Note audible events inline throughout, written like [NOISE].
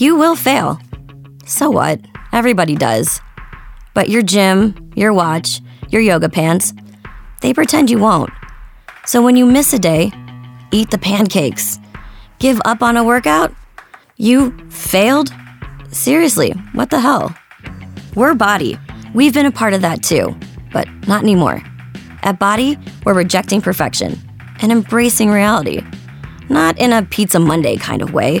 You will fail. So what? Everybody does. But your gym, your watch, your yoga pants, they pretend you won't. So when you miss a day, eat the pancakes. Give up on a workout? You failed? Seriously, what the hell? We're Body. We've been a part of that too, but not anymore. At Body, we're rejecting perfection and embracing reality. Not in a Pizza Monday kind of way,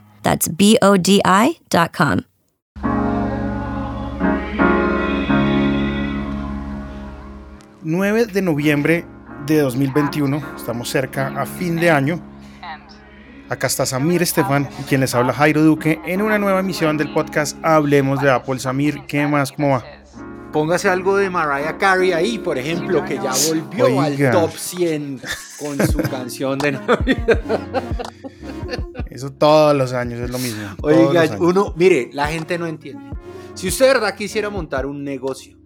That's B O D I.com. 9 de noviembre de 2021, estamos cerca a fin de año. Acá está Samir Estefan y quien les habla Jairo Duque en una nueva emisión del podcast Hablemos de Apple. Samir, ¿qué más? ¿Cómo va? Póngase algo de Mariah Carey ahí, por ejemplo, que ya volvió Oiga. al top 100 con su canción de Navidad. Eso todos los años es lo mismo. Oiga, uno, mire, la gente no entiende. Si usted de verdad quisiera montar un negocio,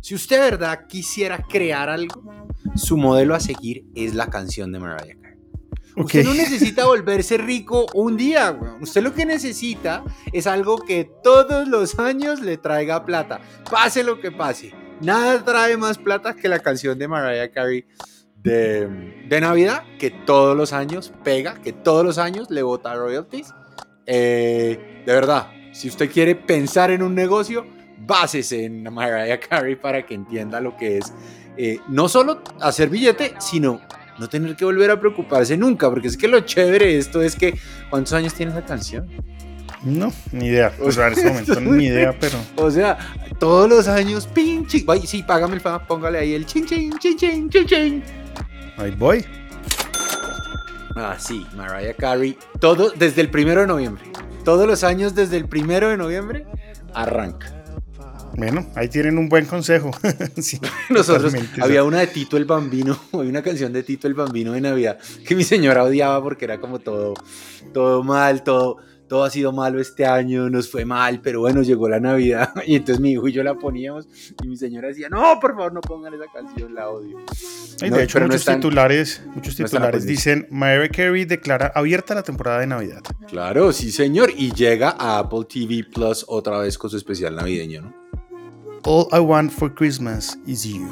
si usted de verdad quisiera crear algo, su modelo a seguir es la canción de Mariah Carey. Ok. Usted no necesita volverse rico un día, weón. Usted lo que necesita es algo que todos los años le traiga plata. Pase lo que pase. Nada trae más plata que la canción de Mariah Carey de, de Navidad, que todos los años pega, que todos los años le bota royalties. Eh, de verdad, si usted quiere pensar en un negocio, básese en Mariah Carey para que entienda lo que es eh, no solo hacer billete, sino no tener que volver a preocuparse nunca, porque es que lo chévere de esto es que ¿cuántos años tiene esa canción? No, ni idea. O sea, en este momento ni idea, [LAUGHS] pero. O sea, todos los años, pin, ching, vaya, sí, págame el fa, póngale ahí el chin, chin, chin, chin, chin, chin. Ahí voy. Ah, sí, Mariah Carey, todo desde el primero de noviembre. Todos los años desde el primero de noviembre arranca. Bueno, ahí tienen un buen consejo. [LAUGHS] Sí, Nosotros, totalmente. había una de Tito el Bambino, [LAUGHS] hay una canción de Tito el Bambino de Navidad que mi señora odiaba porque era como todo, todo mal, todo, todo ha sido malo este año, nos fue mal, pero bueno, llegó la Navidad [LAUGHS] y entonces mi hijo y yo la poníamos y mi señora decía, no, por favor, no pongan esa canción, la odio. No, de hecho, no muchos están- titulares, muchos no titulares aprendiendo. dicen Mariah Carey declara abierta la temporada de Navidad. Claro, sí señor, y llega a Apple TV Plus otra vez con su especial navideño, ¿no? All I want for Christmas is you.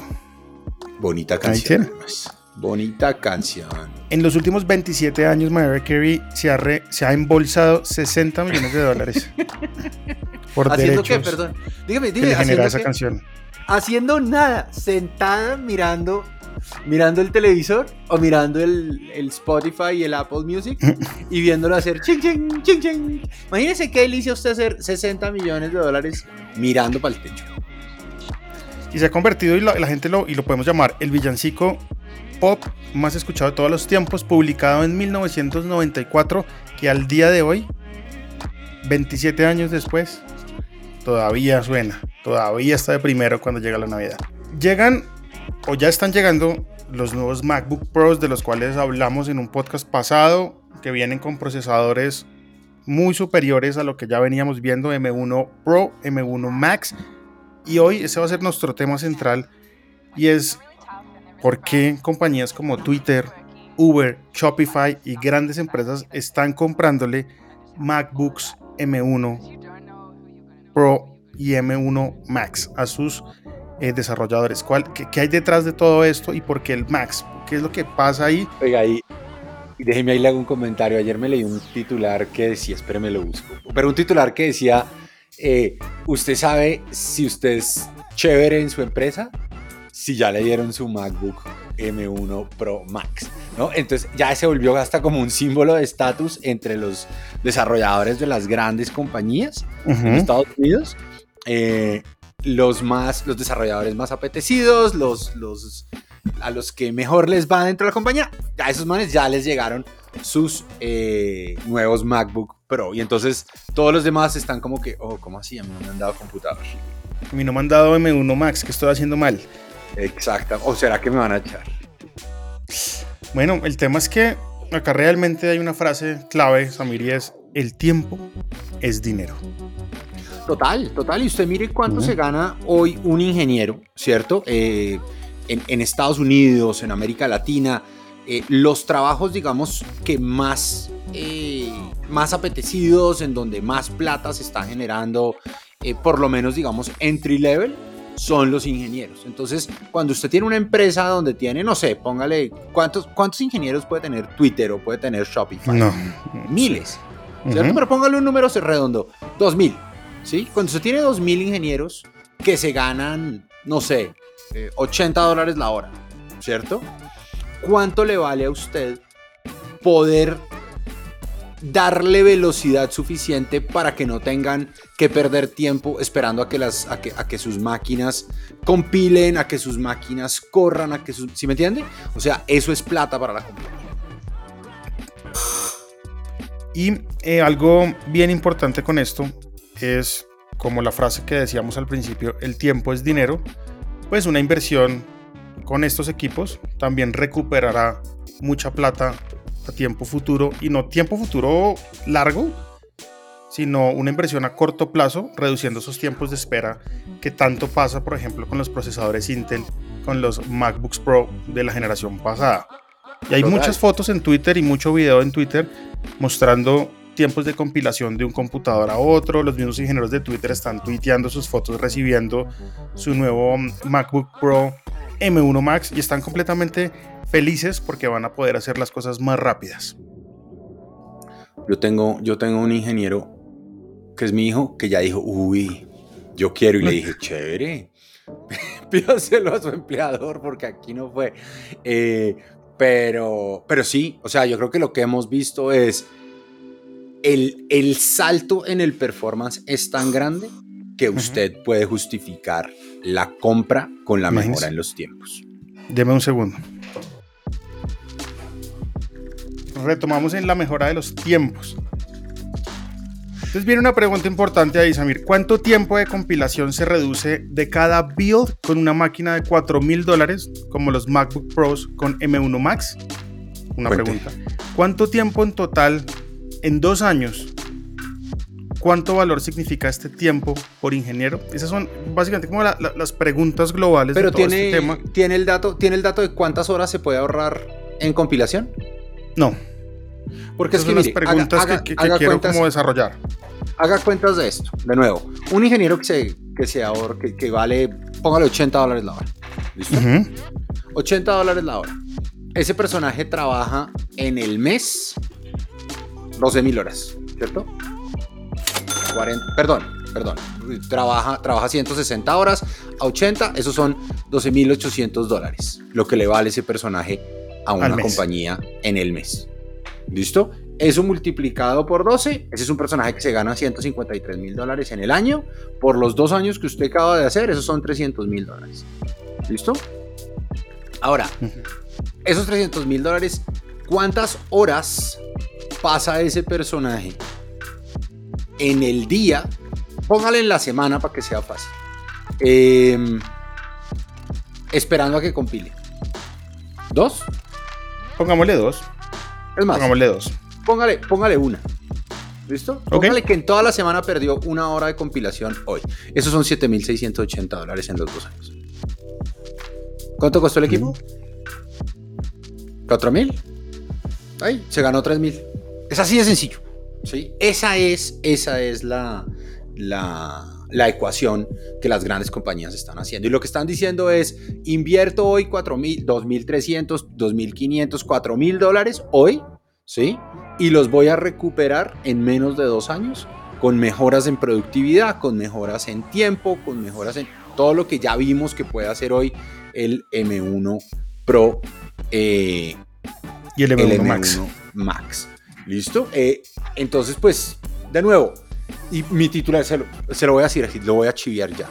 Bonita canción. Bonita canción. En los últimos 27 años, Mariah Carey se ha, re- se ha embolsado 60 millones de dólares [LAUGHS] por ¿Haciendo derechos qué? Perdón. Dígame, que dígame. le genera ¿haciendo esa qué? canción. haciendo nada, sentada mirando, mirando el televisor o mirando el, el Spotify y el Apple Music y viéndolo hacer ching ching ching ching. Imagínese qué delicia usted hacer 60 millones de dólares mirando para el techo. Y se ha convertido, y la, la gente lo, y lo podemos llamar, el villancico pop más escuchado de todos los tiempos, publicado en 1994, que al día de hoy, 27 años después, todavía suena, todavía está de primero cuando llega la Navidad. Llegan, o ya están llegando, los nuevos MacBook Pros, de los cuales hablamos en un podcast pasado, que vienen con procesadores muy superiores a lo que ya veníamos viendo, M1 Pro, M1 Max, y hoy ese va a ser nuestro tema central y es por qué compañías como Twitter, Uber, Shopify y grandes empresas están comprándole MacBooks M1 Pro y M1 Max a sus eh, desarrolladores. ¿Cuál, qué, hay detrás de todo esto y por qué el Max? ¿Qué es lo que pasa ahí? Oiga, y déjeme ahí le hago un comentario. Ayer me leí un titular que decía, espéreme lo busco, pero un titular que decía, eh, usted sabe si usted es chévere en su empresa, si ya le dieron su MacBook M1 Pro Max, ¿no? Entonces ya se volvió hasta como un símbolo de estatus entre los desarrolladores de las grandes compañías en Estados Unidos. Eh, los más, los desarrolladores más apetecidos, los, los, a los que mejor les va dentro de la compañía, a esos manes ya les llegaron sus eh, nuevos MacBook Pro. Y entonces todos los demás están como que, oh, ¿cómo así? A mí no me han dado computador. A mí no me han dado M1 Max, que estoy haciendo mal. Exacto. ¿O será que me van a echar? Bueno, el tema es que acá realmente hay una frase clave, Samir, y es el tiempo es dinero. Total, total. Y usted mire cuánto se gana hoy un ingeniero, ¿cierto? Eh, en, Estados Unidos, en América Latina, eh, los trabajos, digamos, que más, eh, más apetecidos, en donde más plata se está generando, por lo menos, digamos, entry level, son los ingenieros. Entonces, cuando usted tiene una empresa donde tiene, no sé, póngale, ¿cuántos, cuántos ingenieros puede tener Twitter o puede tener Shopify? No. Miles. ¿Cierto? Pero póngale un número redondo, 2000. ¿Sí? Cuando usted tiene 2000 ingenieros que se ganan, no sé, 80 eh, dólares la hora, ¿cierto? ¿Cuánto le vale a usted poder darle velocidad suficiente para que no tengan que perder tiempo esperando a que, sus máquinas compilen, a que sus máquinas corran, a que sus... ¿Sí me entiende? O sea, eso es plata para la compañía. Y eh, algo bien importante con esto es, como la frase que decíamos al principio, el tiempo es dinero, pues una inversión con estos equipos también recuperará mucha plata a tiempo futuro y no tiempo futuro largo, sino una inversión a corto plazo, reduciendo esos tiempos de espera que tanto pasa, por ejemplo, con los procesadores Intel, con los MacBooks Pro de la generación pasada. Y hay muchas fotos en Twitter y mucho video en Twitter mostrando tiempos de compilación de un computador a otro. Los mismos ingenieros de Twitter están tuiteando sus fotos recibiendo su nuevo MacBook Pro M1 Max y están completamente felices porque van a poder hacer las cosas más rápidas. Yo tengo, yo tengo un ingeniero que es mi hijo que ya dijo, uy, yo quiero y le dije, [LAUGHS] chévere, [LAUGHS] pídaselo a su empleador porque aquí no fue. Eh, pero, pero sí, o sea, yo creo que lo que hemos visto es el, el salto en el performance es tan grande que usted puede justificar la compra con la mejora en los tiempos. Deme un segundo. Retomamos en la mejora de los tiempos. Entonces viene una pregunta importante ahí, Samir. ¿Cuánto tiempo de compilación se reduce de cada build con una máquina de 4 mil dólares, como los MacBook Pros con M1 Max? Una pregunta. ¿Cuánto tiempo en total, en dos años, cuánto valor significa este tiempo por ingeniero? Esas son básicamente como las preguntas globales Pero de todo tiene, este tema. ¿tiene el, dato, ¿Tiene el dato de cuántas horas se puede ahorrar en compilación? No. Porque es que las preguntas que, quiero como desarrollar. Haga cuentas de esto. De nuevo, un ingeniero que se, que se que, vale, póngale 80 dólares la hora. ¿Listo? 80 dólares la hora. Ese personaje trabaja en el mes 12 mil horas, ¿cierto? 40, perdón, perdón. Trabaja, trabaja 160 horas a 80, esos son 12.800 dólares, lo que le vale ese personaje a una compañía en el mes. ¿Listo? Eso multiplicado por 12, ese es un personaje que se gana 153 mil dólares en el año. Por los dos años que usted acaba de hacer, esos son 300 mil dólares. ¿Listo? Ahora, esos 300 mil dólares, ¿cuántas horas pasa ese personaje en el día? Póngale en la semana para que sea fácil. Em, esperando a que compile. ¿Dos? Pongámosle dos. Es más, pongámosle dos. Póngale, póngale una. ¿Listo? Póngale que en toda la semana perdió una hora de compilación hoy. Esos son 7.680 dólares en los dos años. ¿Cuánto costó el equipo? ¿4.000? Ahí, se ganó 3.000. Es así de sencillo. ¿sí? Esa es, esa es la, la, la ecuación que las grandes compañías están haciendo. Y lo que están diciendo es, invierto hoy 4.000, 2.300, 2.500, 4.000 dólares hoy, ¿sí? Y los voy a recuperar en menos de dos años con mejoras en productividad, con mejoras en tiempo, con mejoras en todo lo que ya vimos que puede hacer hoy el M1 Pro eh, y el M1, Max. Max. ¿Listo? Eh, entonces, pues, de nuevo, y mi titular, se lo, se lo voy a decir así, lo voy a chiviar ya.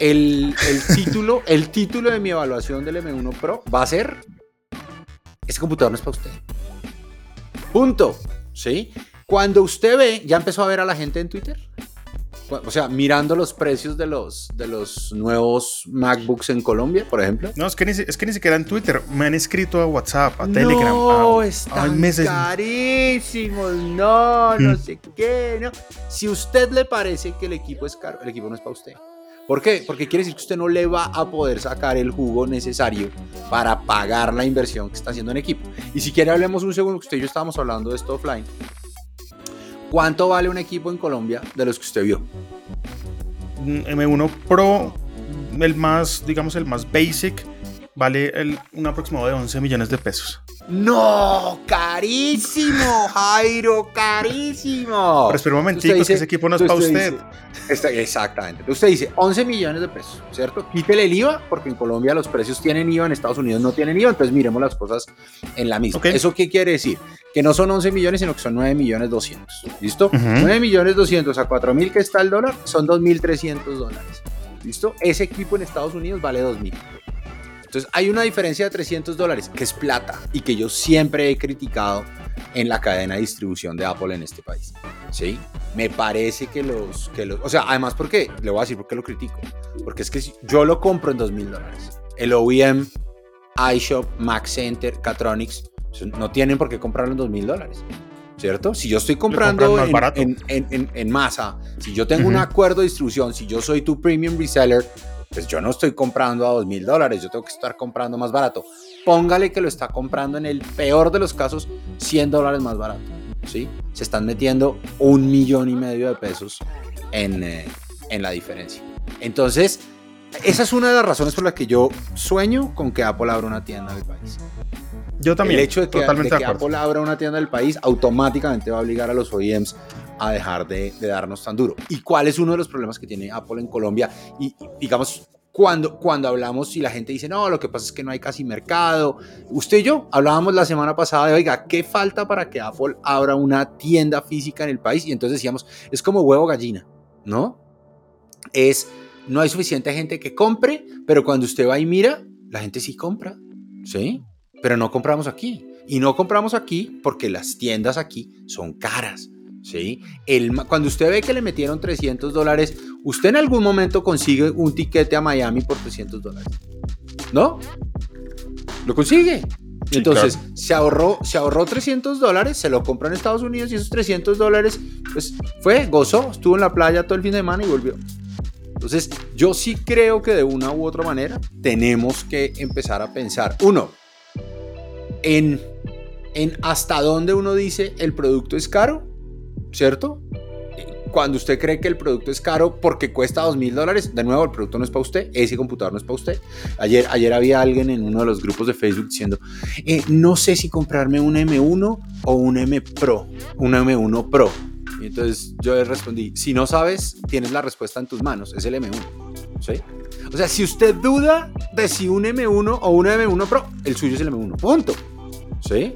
El, el [LAUGHS] título, el título de mi evaluación del M1 Pro va a ser Ese computador no es para usted. Punto. ¿Sí? Cuando usted ve, ya empezó a ver a la gente en Twitter. O sea, mirando los precios de los, de los nuevos MacBooks en Colombia, por ejemplo. No, es que, ni, es que ni siquiera en Twitter. Me han escrito a WhatsApp, a Telegram. No, están carísimos. No, no mm. sé qué. No. Si a usted le parece que el equipo es caro, el equipo no es para usted. ¿Por qué? Porque quiere decir que usted no le va a poder sacar el jugo necesario para pagar la inversión que está haciendo en equipo. Y si quiere hablemos un segundo, que usted y yo estábamos hablando de esto offline. ¿Cuánto vale un equipo en Colombia de los que usted vio? M1 Pro, el más, digamos, el más basic, vale el, un aproximado de 11 millones de pesos. No, carísimo, Jairo, carísimo. Pero espera un momentito, que ese equipo no es para usted. exactamente. Usted dice 11 millones de pesos, ¿cierto? Quítele el IVA, porque en Colombia los precios tienen IVA, en Estados Unidos no tienen IVA, entonces miremos las cosas en la misma. ¿Eso qué quiere decir? Que no son 11 millones, sino que son 9 millones 200. ¿Listo? 9 millones 200 a 4 mil que está el dólar, son 2.300 dólares. ¿Listo? Ese equipo en Estados Unidos vale 2.000. Entonces hay una diferencia de 300 dólares, que es plata, y que yo siempre he criticado en la cadena de distribución de Apple en este país. ¿Sí? Me parece que los, que los... O sea, además, ¿por qué? Le voy a decir por qué lo critico. Porque es que yo lo compro en 2 mil dólares. El OEM, iShop, Mac Center, Catronics, no tienen por qué comprarlo en 2 mil dólares. ¿Cierto? Si yo estoy comprando en, en, en, masa, si yo tengo un acuerdo de distribución, si yo soy tu premium reseller, pues yo no estoy comprando a dos mil dólares, yo tengo que estar comprando más barato. Póngale que lo está comprando en el peor de los casos 100 dólares más barato. ¿sí? Se están metiendo un millón y medio de pesos en, eh, en la diferencia. Entonces, esa es una de las razones por las que yo sueño con que Apple abra una tienda en el país. Yo también. El hecho de que, de que Apple abra una tienda del país automáticamente va a obligar a los OEMs a dejar de, darnos tan duro. ¿Y cuál es uno de los problemas que tiene Apple en Colombia? Y, digamos, cuando, cuando hablamos y la gente dice, no, lo que pasa es que no hay casi mercado. Usted y yo hablábamos la semana pasada de, oiga, ¿qué falta para que Apple abra una tienda física en el país? Y entonces decíamos, es como huevo gallina, ¿no? Es, no hay suficiente gente que compre, pero cuando usted va y mira, la gente sí compra, ¿sí? Pero no compramos aquí. Y no compramos aquí porque las tiendas aquí son caras. ¿Sí? El, cuando usted ve que le metieron 300 dólares, usted en algún momento consigue un tiquete a Miami por 300 dólares. ¿No? Lo consigue. Entonces, se, ahorró, se ahorró 300 dólares, se lo compró en Estados Unidos y esos 300 dólares, pues fue, gozó, estuvo en la playa todo el fin de semana y volvió. Entonces, yo sí creo que de una u otra manera tenemos que empezar a pensar, uno, en, en hasta dónde uno dice el producto es caro ¿cierto? Cuando usted cree que el producto es caro porque cuesta dos mil dólares, de nuevo, el producto no es para usted, ese computador no es para usted. Ayer, ayer había alguien en uno de los grupos de Facebook diciendo, eh, no sé si comprarme un M1 o un M Pro, un M1 Pro. Y entonces yo le respondí, si no sabes, tienes la respuesta en tus manos, es el M1. ¿Sí? O sea, si usted duda de si un M1 o un M1 Pro, el suyo es el M1. Punto. ¿Sí?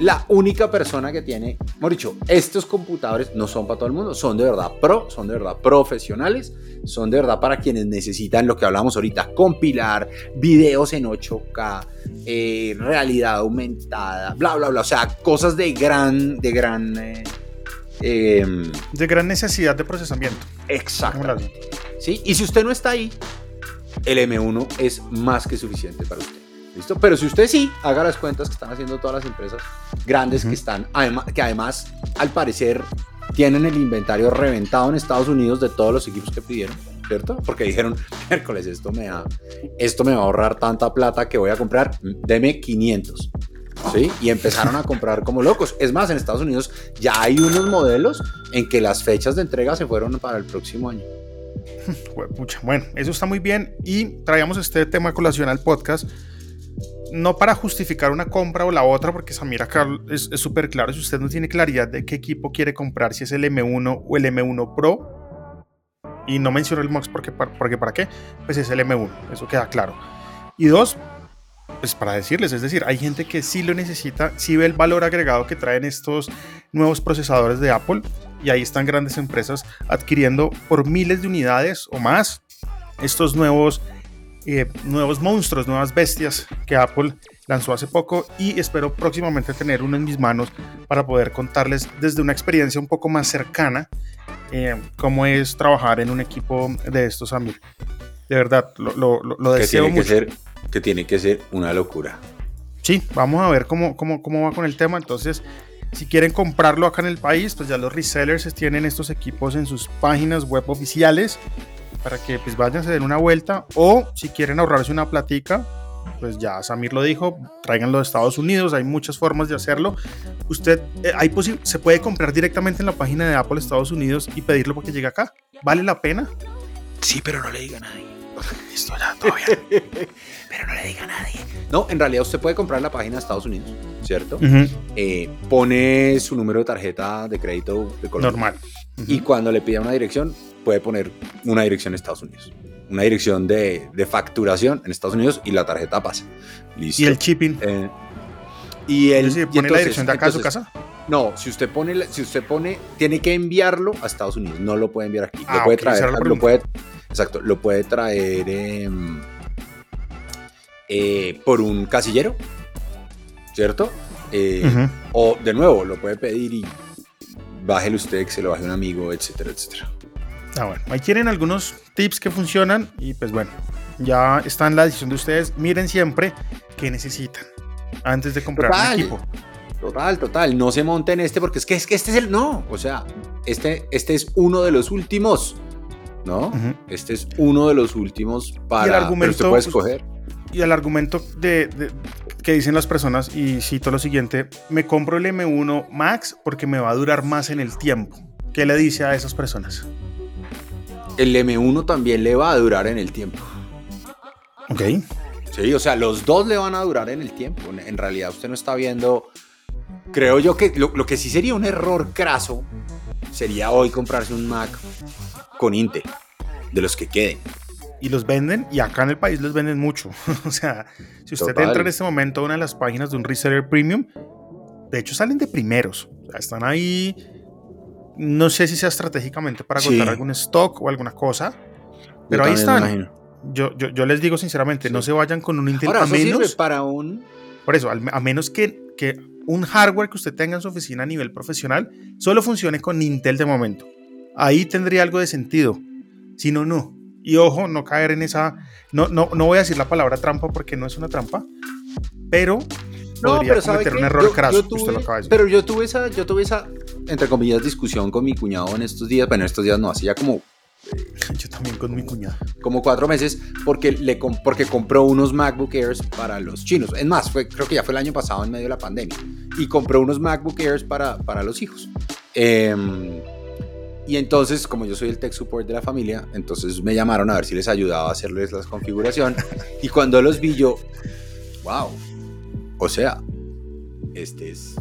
La única persona que tiene, hemos dicho, estos computadores no son para todo el mundo, son de verdad pro, son de verdad profesionales, son de verdad para quienes necesitan lo que hablamos ahorita, compilar videos en 8K, eh, realidad aumentada, bla, bla, bla, o sea, cosas de gran, de gran... Eh, em, de gran necesidad de procesamiento. Exactamente. ¿Sí? Y si usted no está ahí, el M1 es más que suficiente para usted. ¿Listo? Pero si usted sí, haga las cuentas que están haciendo todas las empresas grandes que están, además, que además, al parecer, tienen el inventario reventado en Estados Unidos de todos los equipos que pidieron, ¿cierto? Porque dijeron, [LAUGHS] miércoles, esto me, da, esto me va a ahorrar tanta plata que voy a comprar, deme 500. ¿Sí? Y empezaron a comprar como locos. Es más, en Estados Unidos ya hay unos modelos en que las fechas de entrega se fueron para el próximo año. [LAUGHS] Bueno, eso está muy bien. Y traíamos este tema colación al podcast no para justificar una compra o la otra, porque Samir acá es súper claro, si usted no tiene claridad de qué equipo quiere comprar, si es el M1 o el M1 Pro, y no menciono el Max porque, porque para qué, pues es el M1, eso queda claro. Y dos, pues para decirles, es decir, hay gente que sí lo necesita, sí ve el valor agregado que traen estos nuevos procesadores de Apple, y ahí están grandes empresas adquiriendo por miles de unidades o más estos nuevos eh, nuevos monstruos, nuevas bestias que Apple lanzó hace poco y espero próximamente tener uno en mis manos para poder contarles desde una experiencia un poco más cercana eh, cómo es trabajar en un equipo de estos amigos. De verdad, lo, lo, lo deseo mucho. Que, tiene que ser una locura. Sí, vamos a ver cómo, cómo, cómo va con el tema. Entonces, si quieren comprarlo acá en el país, pues ya los resellers tienen estos equipos en sus páginas web oficiales para que pues vayan a den una vuelta o si quieren ahorrarse una platica, pues ya Samir lo dijo, tráiganlo de Estados Unidos, hay muchas formas de hacerlo. Usted eh, hay se puede comprar directamente en la página de Apple Estados Unidos y pedirlo porque llegue acá. ¿Vale la pena? Sí, pero no le diga a nadie. [LAUGHS] Listo, ya, todo pero no le diga a nadie. No, en realidad usted puede comprar la página de Estados Unidos, ¿cierto? Eh, pone su número de tarjeta de crédito de Normal. Y cuando le pida una dirección, puede poner una dirección en Estados Unidos. Una dirección de, de facturación en Estados Unidos y la tarjeta pasa. ¿Y el shipping? Eh, y el pone la dirección de acá a su casa? No, si usted pone, si usted pone, tiene que enviarlo a Estados Unidos, no lo puede enviar aquí. lo ah, puede traer, lo puede, exacto, lo puede traer em, eh, por un casillero, ¿cierto? Eh, o de nuevo, lo puede pedir y bájelo usted, que se lo baje un amigo, etcétera, etcétera. Ah, bueno, ahí tienen algunos tips que funcionan y pues bueno, ya está en la decisión de ustedes. Miren siempre qué necesitan antes de comprar un equipo. Total, total. No se monten este porque es que, es que este es el. No, o sea, este, este es uno de los últimos. ¿No? Este es uno de los últimos para. Y el argumento, pero usted puede escoger. Y el argumento de, que dicen las personas, y cito lo siguiente: me compro el M1 Max porque me va a durar más en el tiempo. ¿Qué le dice a esas personas? El M1 también le va a durar en el tiempo. Ok. Sí, o sea, los dos le van a durar en el tiempo. En realidad usted no está viendo... Creo yo que lo, que sí sería un error craso sería hoy comprarse un Mac con Intel, de los que queden. Y los venden, y acá en el país los venden mucho. [LAUGHS] o sea, si usted entra en este momento a una de las páginas de un reseller premium, de hecho salen de primeros. O sea, están ahí no sé si sea estratégicamente para agotar algún stock o alguna cosa, pero ahí están. Yo, yo, les digo sinceramente, no se vayan con un Intel a menos para un por eso, a menos que, que un hardware que usted tenga en su oficina a nivel profesional solo funcione con Intel de momento. Ahí tendría algo de sentido. Si no, no. Y ojo, no caer en esa. No, no, no voy a decir la palabra trampa porque no es una trampa, pero no, pero cometer un error craso. Pero yo tuve esa, yo tuve esa, entre comillas, discusión con mi cuñado en estos días. Bueno, en estos días no, hacía como [LAUGHS] yo también con mi cuñado. Como cuatro meses, porque, le, porque compró unos MacBook Airs para los chinos. Es más, fue, creo que ya fue el año pasado en medio de la pandemia. Y compró unos MacBook Airs para, para los hijos. Em, y entonces, como yo soy el tech support de la familia, entonces me llamaron a ver si les ayudaba a hacerles la configuración. [LAUGHS] y cuando los vi yo, wow, o sea, este es.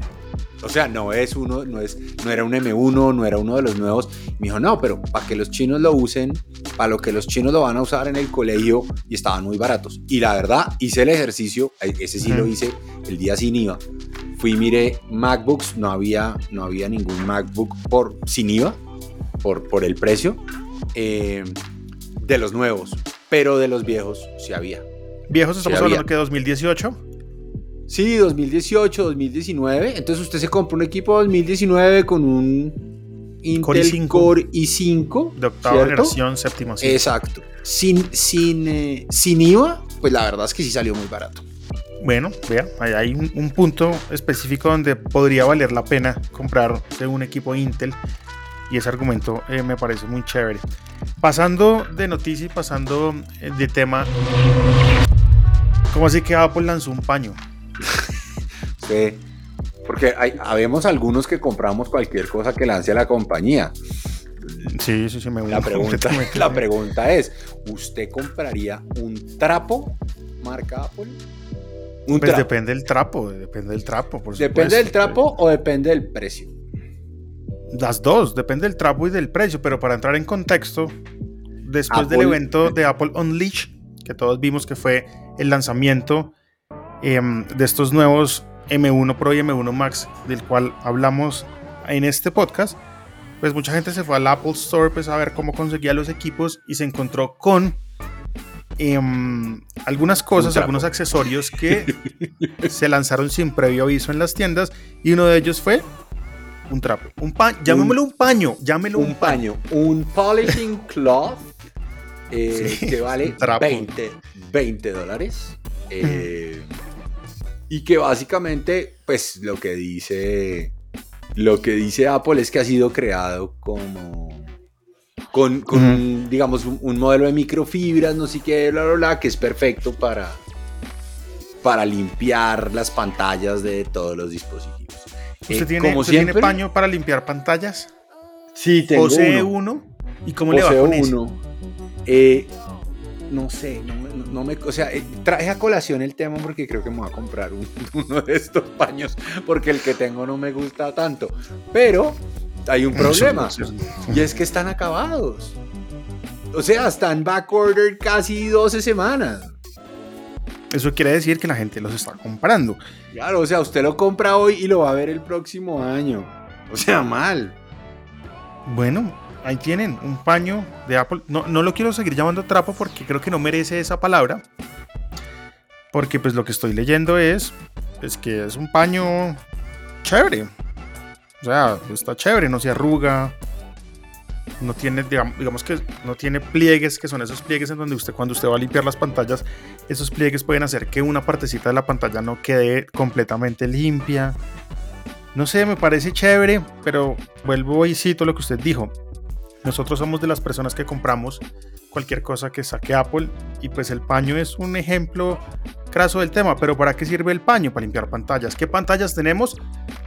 O sea, no es uno, no es, no era un M1, no era uno de los nuevos. Me dijo, no, pero para que los chinos lo usen, para lo que los chinos lo van a usar en el colegio y estaban muy baratos. Y la verdad, hice el ejercicio, eh, ese sí lo hice el día sin IVA. Fui y miré MacBooks, no había, no había ningún MacBook por, sin IVA, por, por el precio, eh, de los nuevos, pero de los viejos sí había. ¿Viejos estamos hablando que 2018? Sí, 2018, 2019. Entonces usted se compra un equipo 2019 con un Intel Core i5. de octava generación, séptima. Exacto. Sin, sin, eh, sin IVA, pues la verdad es que sí salió muy barato. Bueno, vea, hay un, punto específico donde podría valer la pena comprar un equipo Intel y ese argumento eh, me parece muy chévere. Pasando de noticia y pasando eh, de tema, ¿cómo así que Apple lanzó un paño? Porque hay, habemos algunos que compramos cualquier cosa que lance la compañía. Sí, sí, sí, me la pregunta, la pregunta es, ¿usted compraría un trapo marca Apple? Un Pues trapo. depende del trapo, depende del trapo, por ¿Depende del trapo o depende del precio? Las dos, depende del trapo y del precio, pero para entrar en contexto, después del evento de Apple Unleash, que todos vimos que fue el lanzamiento em, de estos nuevos M1 Pro y M1 Max, del cual hablamos en este podcast, pues mucha gente se fue al Apple Store pues, a ver cómo conseguía los equipos y se encontró con em, algunas cosas, algunos accesorios que [LAUGHS] se lanzaron sin previo aviso en las tiendas y uno de ellos fue un trapo, un paño, llamémoslo un paño, llámelo un paño, un polishing [LAUGHS] cloth eh, Sí, que vale un trapo. 20, 20 dólares. eh, y que básicamente, pues lo que dice. Lo que dice Apple es que ha sido creado como. Con, con digamos, un, un modelo de microfibras, no sé qué, bla, bla, bla, que es perfecto para, para limpiar las pantallas de todos los dispositivos. ¿Usted, Eh, tiene, como usted tiene siempre- paño para limpiar pantallas? Sí, tengo Posee uno. uno. ¿Y cómo le va con eso? uno. Eh, no sé, no, me- no- no me, o sea, eh, traje a colación el tema porque creo que me voy a comprar un- [LAUGHS] uno de estos paños porque el que tengo no me gusta tanto. Pero hay un [LAUGHS] problema y es que están acabados. O sea, están backordered casi 12 semanas. Eso quiere decir que la gente los está comprando. Claro, o sea, usted lo compra hoy y lo va a ver el próximo año. O sea, mal. Bueno, ahí tienen un paño de Apple. No, no lo quiero seguir llamando trapo porque creo que no merece esa palabra. Porque pues lo que estoy leyendo es pues, que es un paño chévere. O sea, está chévere, no se arruga. No tiene, digam- digamos que no tiene pliegues, que son esos pliegues en donde usted cuando usted va a limpiar las pantallas, esos pliegues pueden hacer que una partecita de la pantalla no quede completamente limpia. No sé, me parece chévere, pero vuelvo y cito lo que usted dijo. Nosotros somos de las personas que compramos cualquier cosa que saque Apple y pues el paño es un ejemplo craso del tema, pero ¿para qué sirve el paño? Para limpiar pantallas. ¿Qué pantallas tenemos?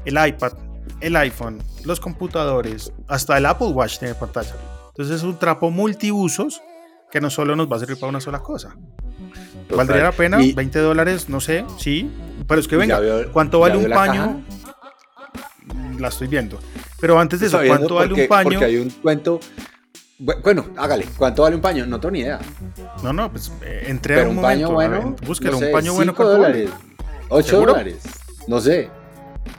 El iPad, el iPhone, los computadores, hasta el Apple Watch tiene pantalla. Entonces es un trapo multiusos que no solo nos va a servir para una sola cosa. ¿Valdría la pena? Y- ¿20 dólares? No sé, sí. Pero es que venga, veo- ¿cuánto vale un la paño? La estoy viendo. Pero antes de eso, ¿cuánto vale porque- un paño? Porque hay un cuento. Bu- Bueno, hágale. ¿Cuánto vale un paño? No tengo ni idea. No, no, pues eh, entré a Pero un un paño momento. bueno. búsquelo, no sé, un paño bueno. ¿cuánto vale? dólares. 8 ¿Seguro? dólares. No sé.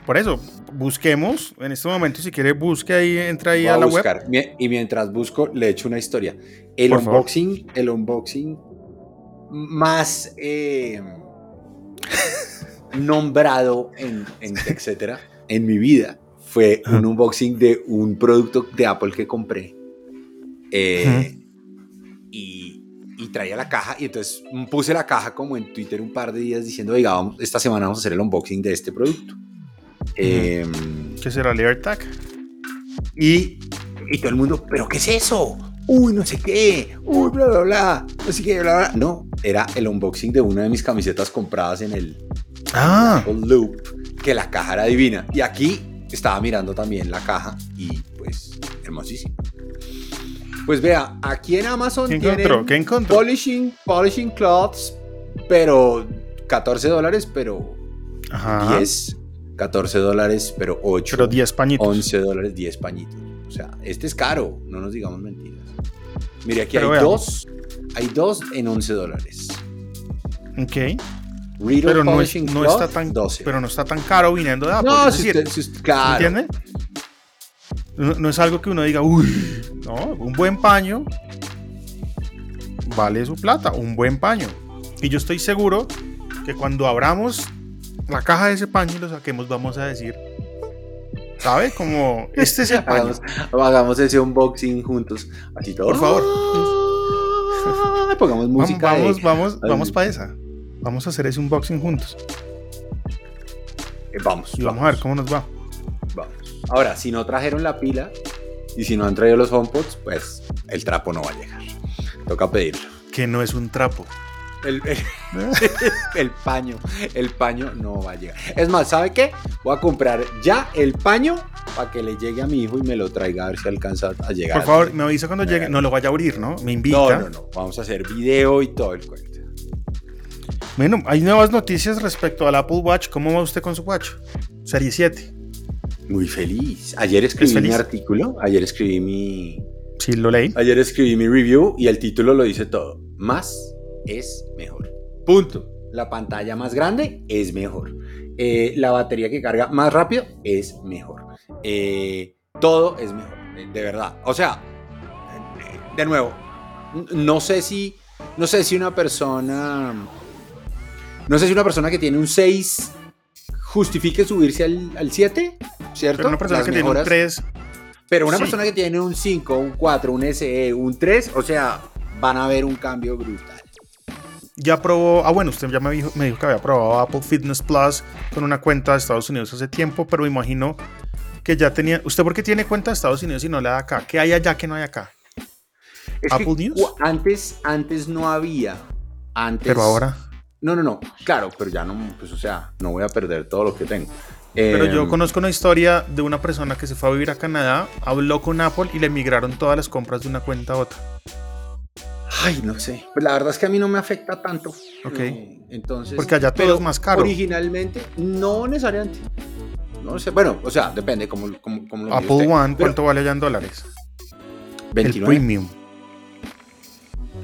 Por eso, busquemos en este momento. Si quiere, busque ahí, entra ahí Voy a a la web. buscar. Mi- Y mientras busco, le echo una historia. El Por favor. unboxing, el unboxing más eh, [LAUGHS] nombrado en, en etcétera en mi vida fue un unboxing de un producto de Apple que compré. Eh, y, y traía la caja y entonces puse la caja como en Twitter un par de días diciendo, oiga, vamos- esta semana vamos a hacer el unboxing de este producto. Em, ¿Qué será el AirTag? y, y todo el mundo, ¿pero qué es eso? Uy, no sé qué. Uy, bla, bla, bla. No sé qué, bla, bla. No, era el unboxing de una de mis camisetas compradas en el Ah, Apple Loop, que la caja era divina. Y aquí estaba mirando también la caja y pues hermosísimo. Pues vea, aquí en Amazon ¿qué encontró? ¿Qué encontró? polishing, polishing cloths, pero 14 dólares, pero Ajá. 10, 14 dólares, pero 8. Pero 10 pañitos. 11 dólares, 10 pañitos. O sea, este es caro, no nos digamos mentiras. Mire, aquí Pero hay veamos. dos. Hay dos en 11 dólares. Ok. Riddle Pero no, es- no está tan, 12. pero no está tan caro viniendo de Apple. no, es si decir, usted, si usted- claro. ¿entiende? No, no es algo que uno diga, uy, no, un buen paño vale su plata, un buen paño. Y yo estoy seguro que cuando abramos la caja de ese paño y lo saquemos, vamos a decir, ¿sabe? Como, este es el paño. Hagamos, hagamos ese unboxing juntos. Así todo. Por favor. Ah, [LAUGHS] Pongamos Vamos, música. de- vamos, vamos, vamos para esa. Vamos a hacer ese unboxing juntos. eh, vamos. Y vamos a ver cómo nos va. Vamos. Ahora, si no trajeron la pila y si no han traído los HomePods, pues el trapo no va a llegar. Toca pedirlo. Que no es un trapo. El, el- [LAUGHS] el paño, el paño no va a llegar. Es más, ¿sabe qué? Voy a comprar ya el paño para que le llegue a mi hijo y me lo traiga a ver si alcanza a llegar. Por favor, me avisa cuando llegue. No lo vaya a abrir, ¿no? Me invita. No, no, no. Vamos a hacer video y todo el cuento. Bueno, hay nuevas noticias respecto al Apple Watch. ¿Cómo va usted con su Watch? Serie 7. Muy feliz. Ayer escribí mi artículo, ayer escribí mi... Sí, lo leí. Ayer escribí mi review y el título lo dice todo. Más es mejor. Punto. La pantalla más grande es mejor. Eh, la batería que carga más rápido es mejor. Eh, todo es mejor, de verdad. O sea, de nuevo, no sé si, no sé si una persona, no sé si una persona que tiene un 6 justifique subirse al, 7, ¿cierto? Pero una persona que tiene un 3. Pero una persona que tiene un 5, un 4, un SE, un 3, o sea, van a ver un cambio brutal ya probó, ah bueno, usted ya me dijo, me dijo que había probado Apple Fitness Plus con una cuenta de Estados Unidos hace tiempo, pero me imagino que ya tenía, ¿usted por qué tiene cuenta de Estados Unidos y no la da acá? ¿Qué hay allá que no hay acá? Apple News. Antes, antes no había. Antes, pero ahora. No, no, no. Claro, pero ya no, pues o sea, no voy a perder todo lo que tengo. Pero yo em, conozco una historia de una persona que se fue a vivir a Canadá, habló con Apple y le migraron todas las compras de una cuenta a otra. Ay, no sé. Pues la verdad es que a mí no me afecta tanto. Ok. Eh, entonces. Porque allá todo es más caro. Originalmente, no necesariamente. No sé. Bueno, o sea, depende cómo, lo Apple One, ¿cuánto vale allá en dólares? 29. El premium.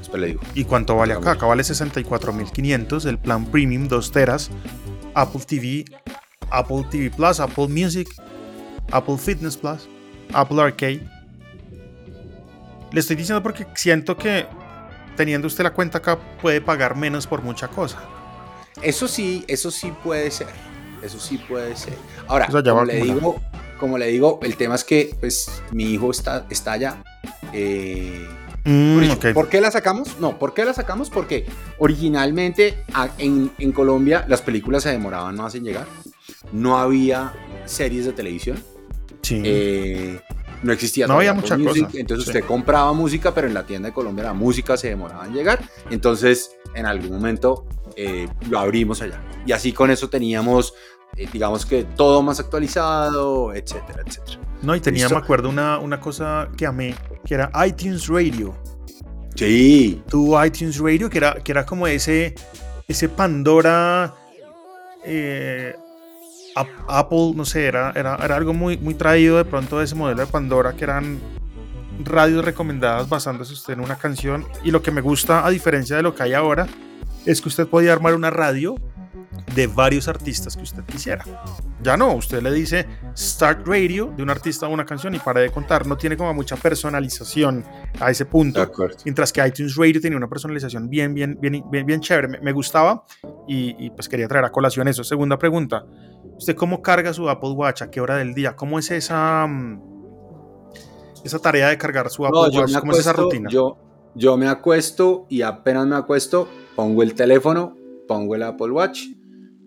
Después le digo. ¿Y cuánto vale acá? Acá vale 64.500. El plan premium, 2 teras. Apple TV, Apple TV Plus, Apple Music, Apple Fitness Plus, Apple Arcade. Le estoy diciendo porque siento que teniendo usted la cuenta acá, puede pagar menos por mucha cosa. Eso sí, eso sí puede ser. Eso sí puede ser. Ahora, como, le digo, como le digo, el tema es que pues mi hijo está, está allá. Eh, mm, por, qué la sacamos? No, ¿por qué la sacamos? Porque originalmente en, en, Colombia las películas se demoraban más en llegar. No había series de televisión. Sí. Eh, no existía no había mucha cosa. Entonces usted compraba música, pero en la tienda de Colombia la música se demoraba en llegar. Entonces, en algún momento eh, lo abrimos allá. Y así con eso teníamos, eh, digamos que todo más actualizado, etcétera, etcétera. No, y tenía, me acuerdo, una, una cosa que amé, que era iTunes Radio. Sí. Tuvo iTunes Radio, que era, que era como ese, ese Pandora. Eh, Apple, no sé, era, era, algo muy, muy traído de pronto de ese modelo de Pandora que eran radios recomendadas basándose usted en una canción. Y lo que me gusta, a diferencia de lo que hay ahora, es que usted podía armar una radio de varios artistas que usted quisiera. Ya no, usted le dice Start Radio de un artista a una canción y para de contar. No tiene como mucha personalización a ese punto. Mientras que iTunes Radio tenía una personalización bien, bien, bien, bien, bien chévere. Me, gustaba y, y, pues quería traer a colación eso. Segunda pregunta. ¿Usted cómo carga su Apple Watch? ¿A qué hora del día? ¿Cómo es esa, esa tarea de cargar su Apple Watch? ¿Cómo es esa rutina? Yo, yo me acuesto y apenas me acuesto, pongo el teléfono, pongo el Apple Watch.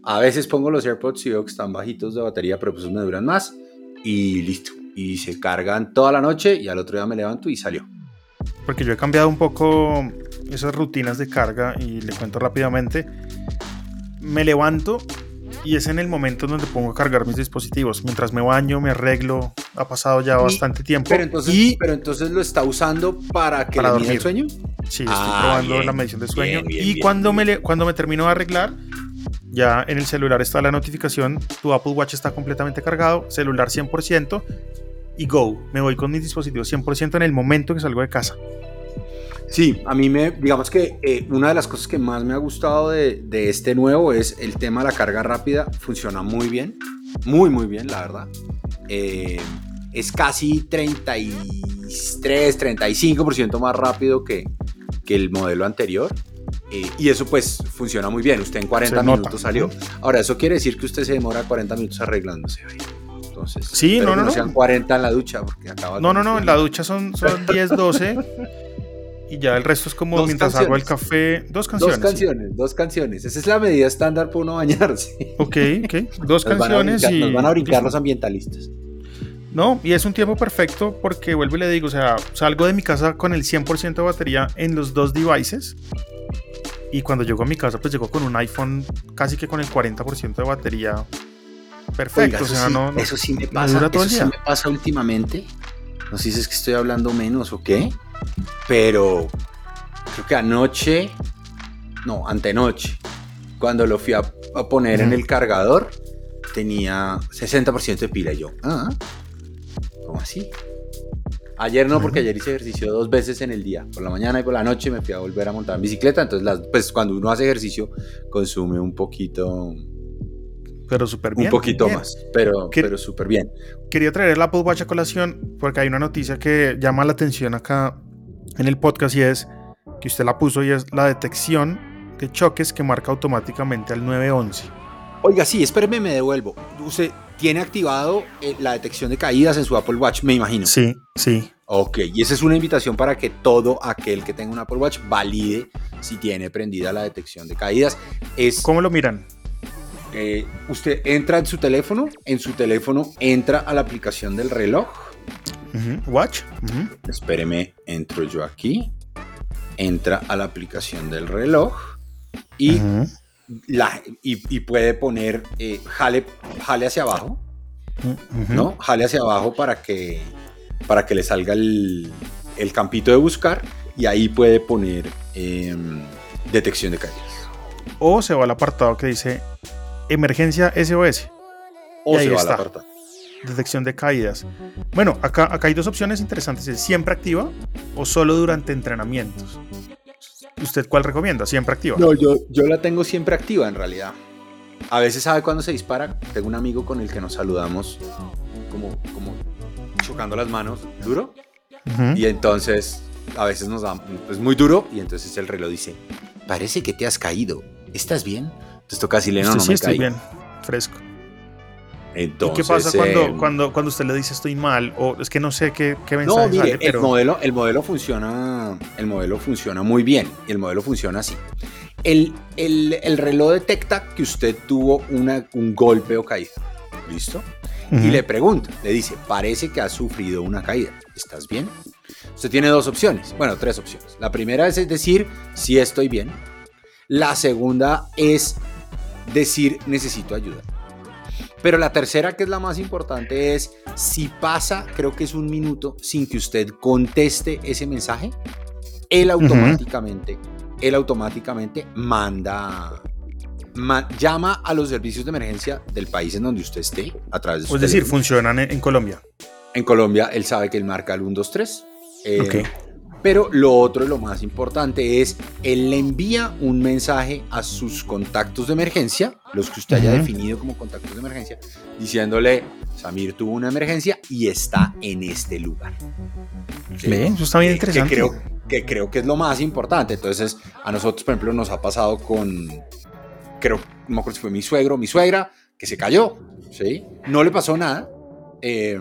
A veces pongo los AirPods y veo que están bajitos de batería, pero pues me duran más. Y listo. Y se cargan toda la noche y al otro día me levanto y salió. Porque yo he cambiado un poco esas rutinas de carga y le cuento rápidamente. Me levanto y es en el momento donde pongo a cargar mis dispositivos. Mientras me baño, me arreglo, ha pasado ya bastante tiempo. Pero entonces, pero entonces lo está usando para que para dormir. el sueño. Sí, estoy ah, probando la medición de sueño. y cuando, me cuando me termino de arreglar, ya en el celular está la notificación, tu Apple Watch está completamente cargado, celular 100% y go. Me voy con mis dispositivos 100% en el momento que salgo de casa. Sí, a mí me, digamos que eh, una de las cosas que más me ha gustado de, este nuevo es el tema de la carga rápida. Funciona muy bien, muy, muy bien, la verdad. Eh, es casi 33, 35% más rápido que, que el modelo anterior. Eh, y eso pues funciona muy bien. Usted en 40 minutos salió. Ahora, eso quiere decir que usted se demora 40 minutos arreglándose. Entonces, sí, no, no, no. sean 40 en la ducha porque acaba No, no, no, en la ducha son, son 10, 12. [LAUGHS] y ya el resto es como mientras hago el café. Dos canciones. Dos canciones, dos canciones. Esa es la medida estándar para uno bañarse. [LAUGHS] Ok, ok. Dos canciones y. Nos van a brincar los ambientalistas. No, y es un tiempo perfecto porque vuelvo y le digo, o sea, salgo de mi casa con el 100% de batería en los dos devices. Y cuando llego a mi casa, pues llego con un iPhone casi que con el 40% de batería. Perfecto, o sea, no, Eso sí me pasa, eso sí me pasa últimamente. No sé si es que estoy hablando menos o qué pero creo que anoche, no, antenoche, cuando lo fui a, a poner en el cargador, tenía 60% de pila. Y yo, ah, ¿cómo así? Ayer no, porque ayer hice ejercicio dos veces en el día, por la mañana y por la noche me fui a volver a montar en bicicleta, entonces las, pues cuando uno hace ejercicio consume un poquito, Pero súper bien. un poquito bien. más, pero, ¿Qué- pero súper bien. Quería traer el Apple Watch a colación porque hay una noticia que llama la atención acá en el podcast y es que usted la puso y es la detección de choques que marca automáticamente al 911. Oiga, sí, espéreme, me devuelvo. Usted tiene activado eh, la detección de caídas en su Apple Watch, me imagino. Sí, sí. Ok, y esa es una invitación para que todo aquel que tenga un Apple Watch valide si tiene prendida la detección de caídas. Es ¿Cómo lo miran? eh, usted entra en su teléfono, en su teléfono entra a la aplicación del reloj. Watch. Espéreme, entro yo aquí. Entra a la aplicación del reloj y, la, y, y puede poner eh, jale, jale hacia abajo. ¿no? Jale hacia abajo para que, para que le salga el, el campito de buscar y ahí puede poner em, detección de caídas. O se va al apartado que dice emergencia SOS, O Y ahí se va está. la apartado. Detección de caídas. Bueno, acá, acá hay dos opciones interesantes. ¿Es siempre activa o solo durante entrenamientos? ¿Usted cuál recomienda? Siempre activa. No, yo, yo la tengo siempre activa en realidad. A veces sabe cuándo se dispara. Tengo un amigo con el que nos saludamos como, como chocando las manos duro. Y entonces a veces nos da pues, muy duro y entonces el reloj dice, parece que te has caído. ¿Estás bien? Entonces toca decirle, no, no sí me estoy caí. bien, fresco. Entonces, ¿Y qué pasa cuando, eh, cuando, cuando usted le dice estoy mal? O es que no sé qué, qué No, mensaje mire, sale, el, pero modelo, el modelo funciona. El modelo funciona muy bien. Y el modelo funciona así. El, el- el reloj detecta que usted tuvo una- un golpe o caída. ¿Listo? Ujú. Y le pregunta, le dice, parece que has sufrido una caída. ¿Estás bien? Usted tiene dos opciones. Bueno, tres opciones. La primera es decir, sí estoy bien. La segunda es decir, necesito ayuda. Pero la tercera, que es la más importante, es si pasa, creo que es un minuto, sin que usted conteste ese mensaje, él automáticamente, él automáticamente manda, ma- llama a los servicios de emergencia del país en donde usted esté, a través de su es decir, funcionan en, en Colombia. En Colombia, él sabe que él marca el 123. eh, Ok. Pero lo otro, y lo más importante es, él le envía un mensaje a sus contactos de emergencia, los que usted haya definido como contactos de emergencia, diciéndole, Samir tuvo una emergencia y está en este lugar. Ve, Eso está bien que interesante. creo, que creo que es lo más importante. Entonces, a nosotros, por ejemplo, nos ha pasado con, creo, no me acuerdo si fue mi suegro o mi suegra, que se cayó, ¿sí? No le pasó nada, eh,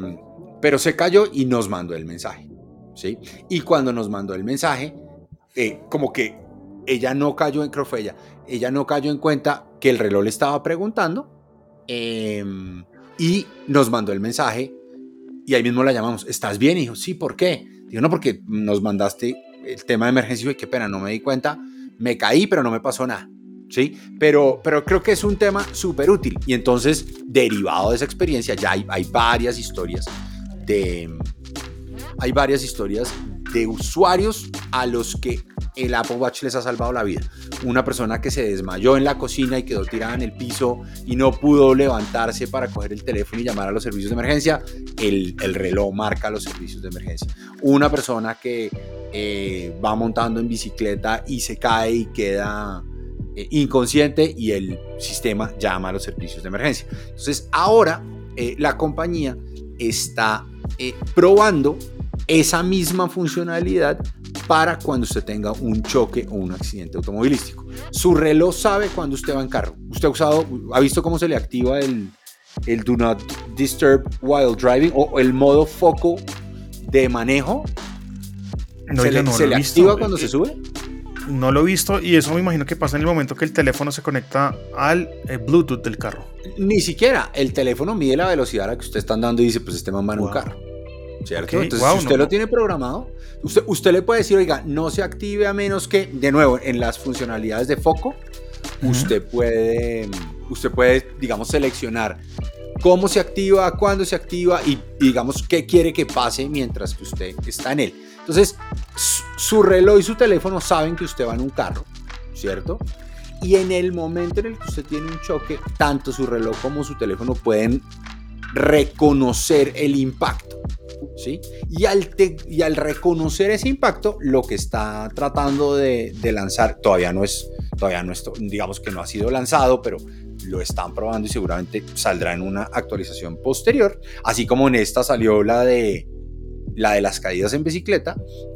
pero se cayó y nos mandó el mensaje, Y cuando nos mandó el mensaje, eh, como que ella no cayó en, fue ella, no cayó en cuenta que el reloj le estaba preguntando eh, y nos mandó el mensaje y ahí mismo la llamamos, ¿estás bien? Y dijo, sí, ¿por qué? Digo, no, porque nos mandaste el tema de emergencia y qué pena, no me di cuenta, me caí, pero no me pasó nada. ¿Sí? Pero, pero creo que es un tema súper útil. Y entonces, derivado de esa experiencia, ya hay, hay varias historias de. Hay varias historias de usuarios a los que el Apple Watch les ha salvado la vida. Una persona que se desmayó en la cocina y quedó tirada en el piso y no pudo levantarse para coger el teléfono y llamar a los servicios de emergencia, el, el reloj marca los servicios de emergencia. Una persona que eh, va montando en bicicleta y se cae y queda eh, inconsciente y el sistema llama a los servicios de emergencia. Entonces ahora eh, la compañía está probando esa misma funcionalidad para cuando usted tenga un choque o un accidente automovilístico. Su reloj sabe cuando usted va en carro. Usted ha usado, ha visto cómo se le activa el, el Do Not Disturb While Driving o el modo foco de manejo. No, ¿Se le, no se lo le he activa visto. cuando Eh, se sube? No lo he visto y eso me imagino que pasa en el momento que el teléfono se conecta al eh, Bluetooth del carro. Ni siquiera. El teléfono mide la velocidad a la que usted está andando y dice, pues este man va en un Wow. carro. ¿Cierto? Entonces, wow, si usted no, lo no. tiene programado, usted, usted le puede decir, oiga, no se active a menos que, de nuevo, en las funcionalidades de foco, usted puede, usted puede, digamos, seleccionar cómo se activa, cuándo se activa y, digamos, qué quiere que pase mientras que usted está en él. Entonces, su reloj y su teléfono saben que usted va en un carro, ¿cierto? Y en el momento en el que usted tiene un choque, tanto su reloj como su teléfono pueden reconocer el impacto. ¿Sí? Y, al y al reconocer ese impacto, lo que está tratando de, lanzar todavía no es, todavía no digamos que no ha sido lanzado, pero lo están probando y seguramente saldrá en una actualización posterior, así como en esta salió la de la de las caídas en bicicleta,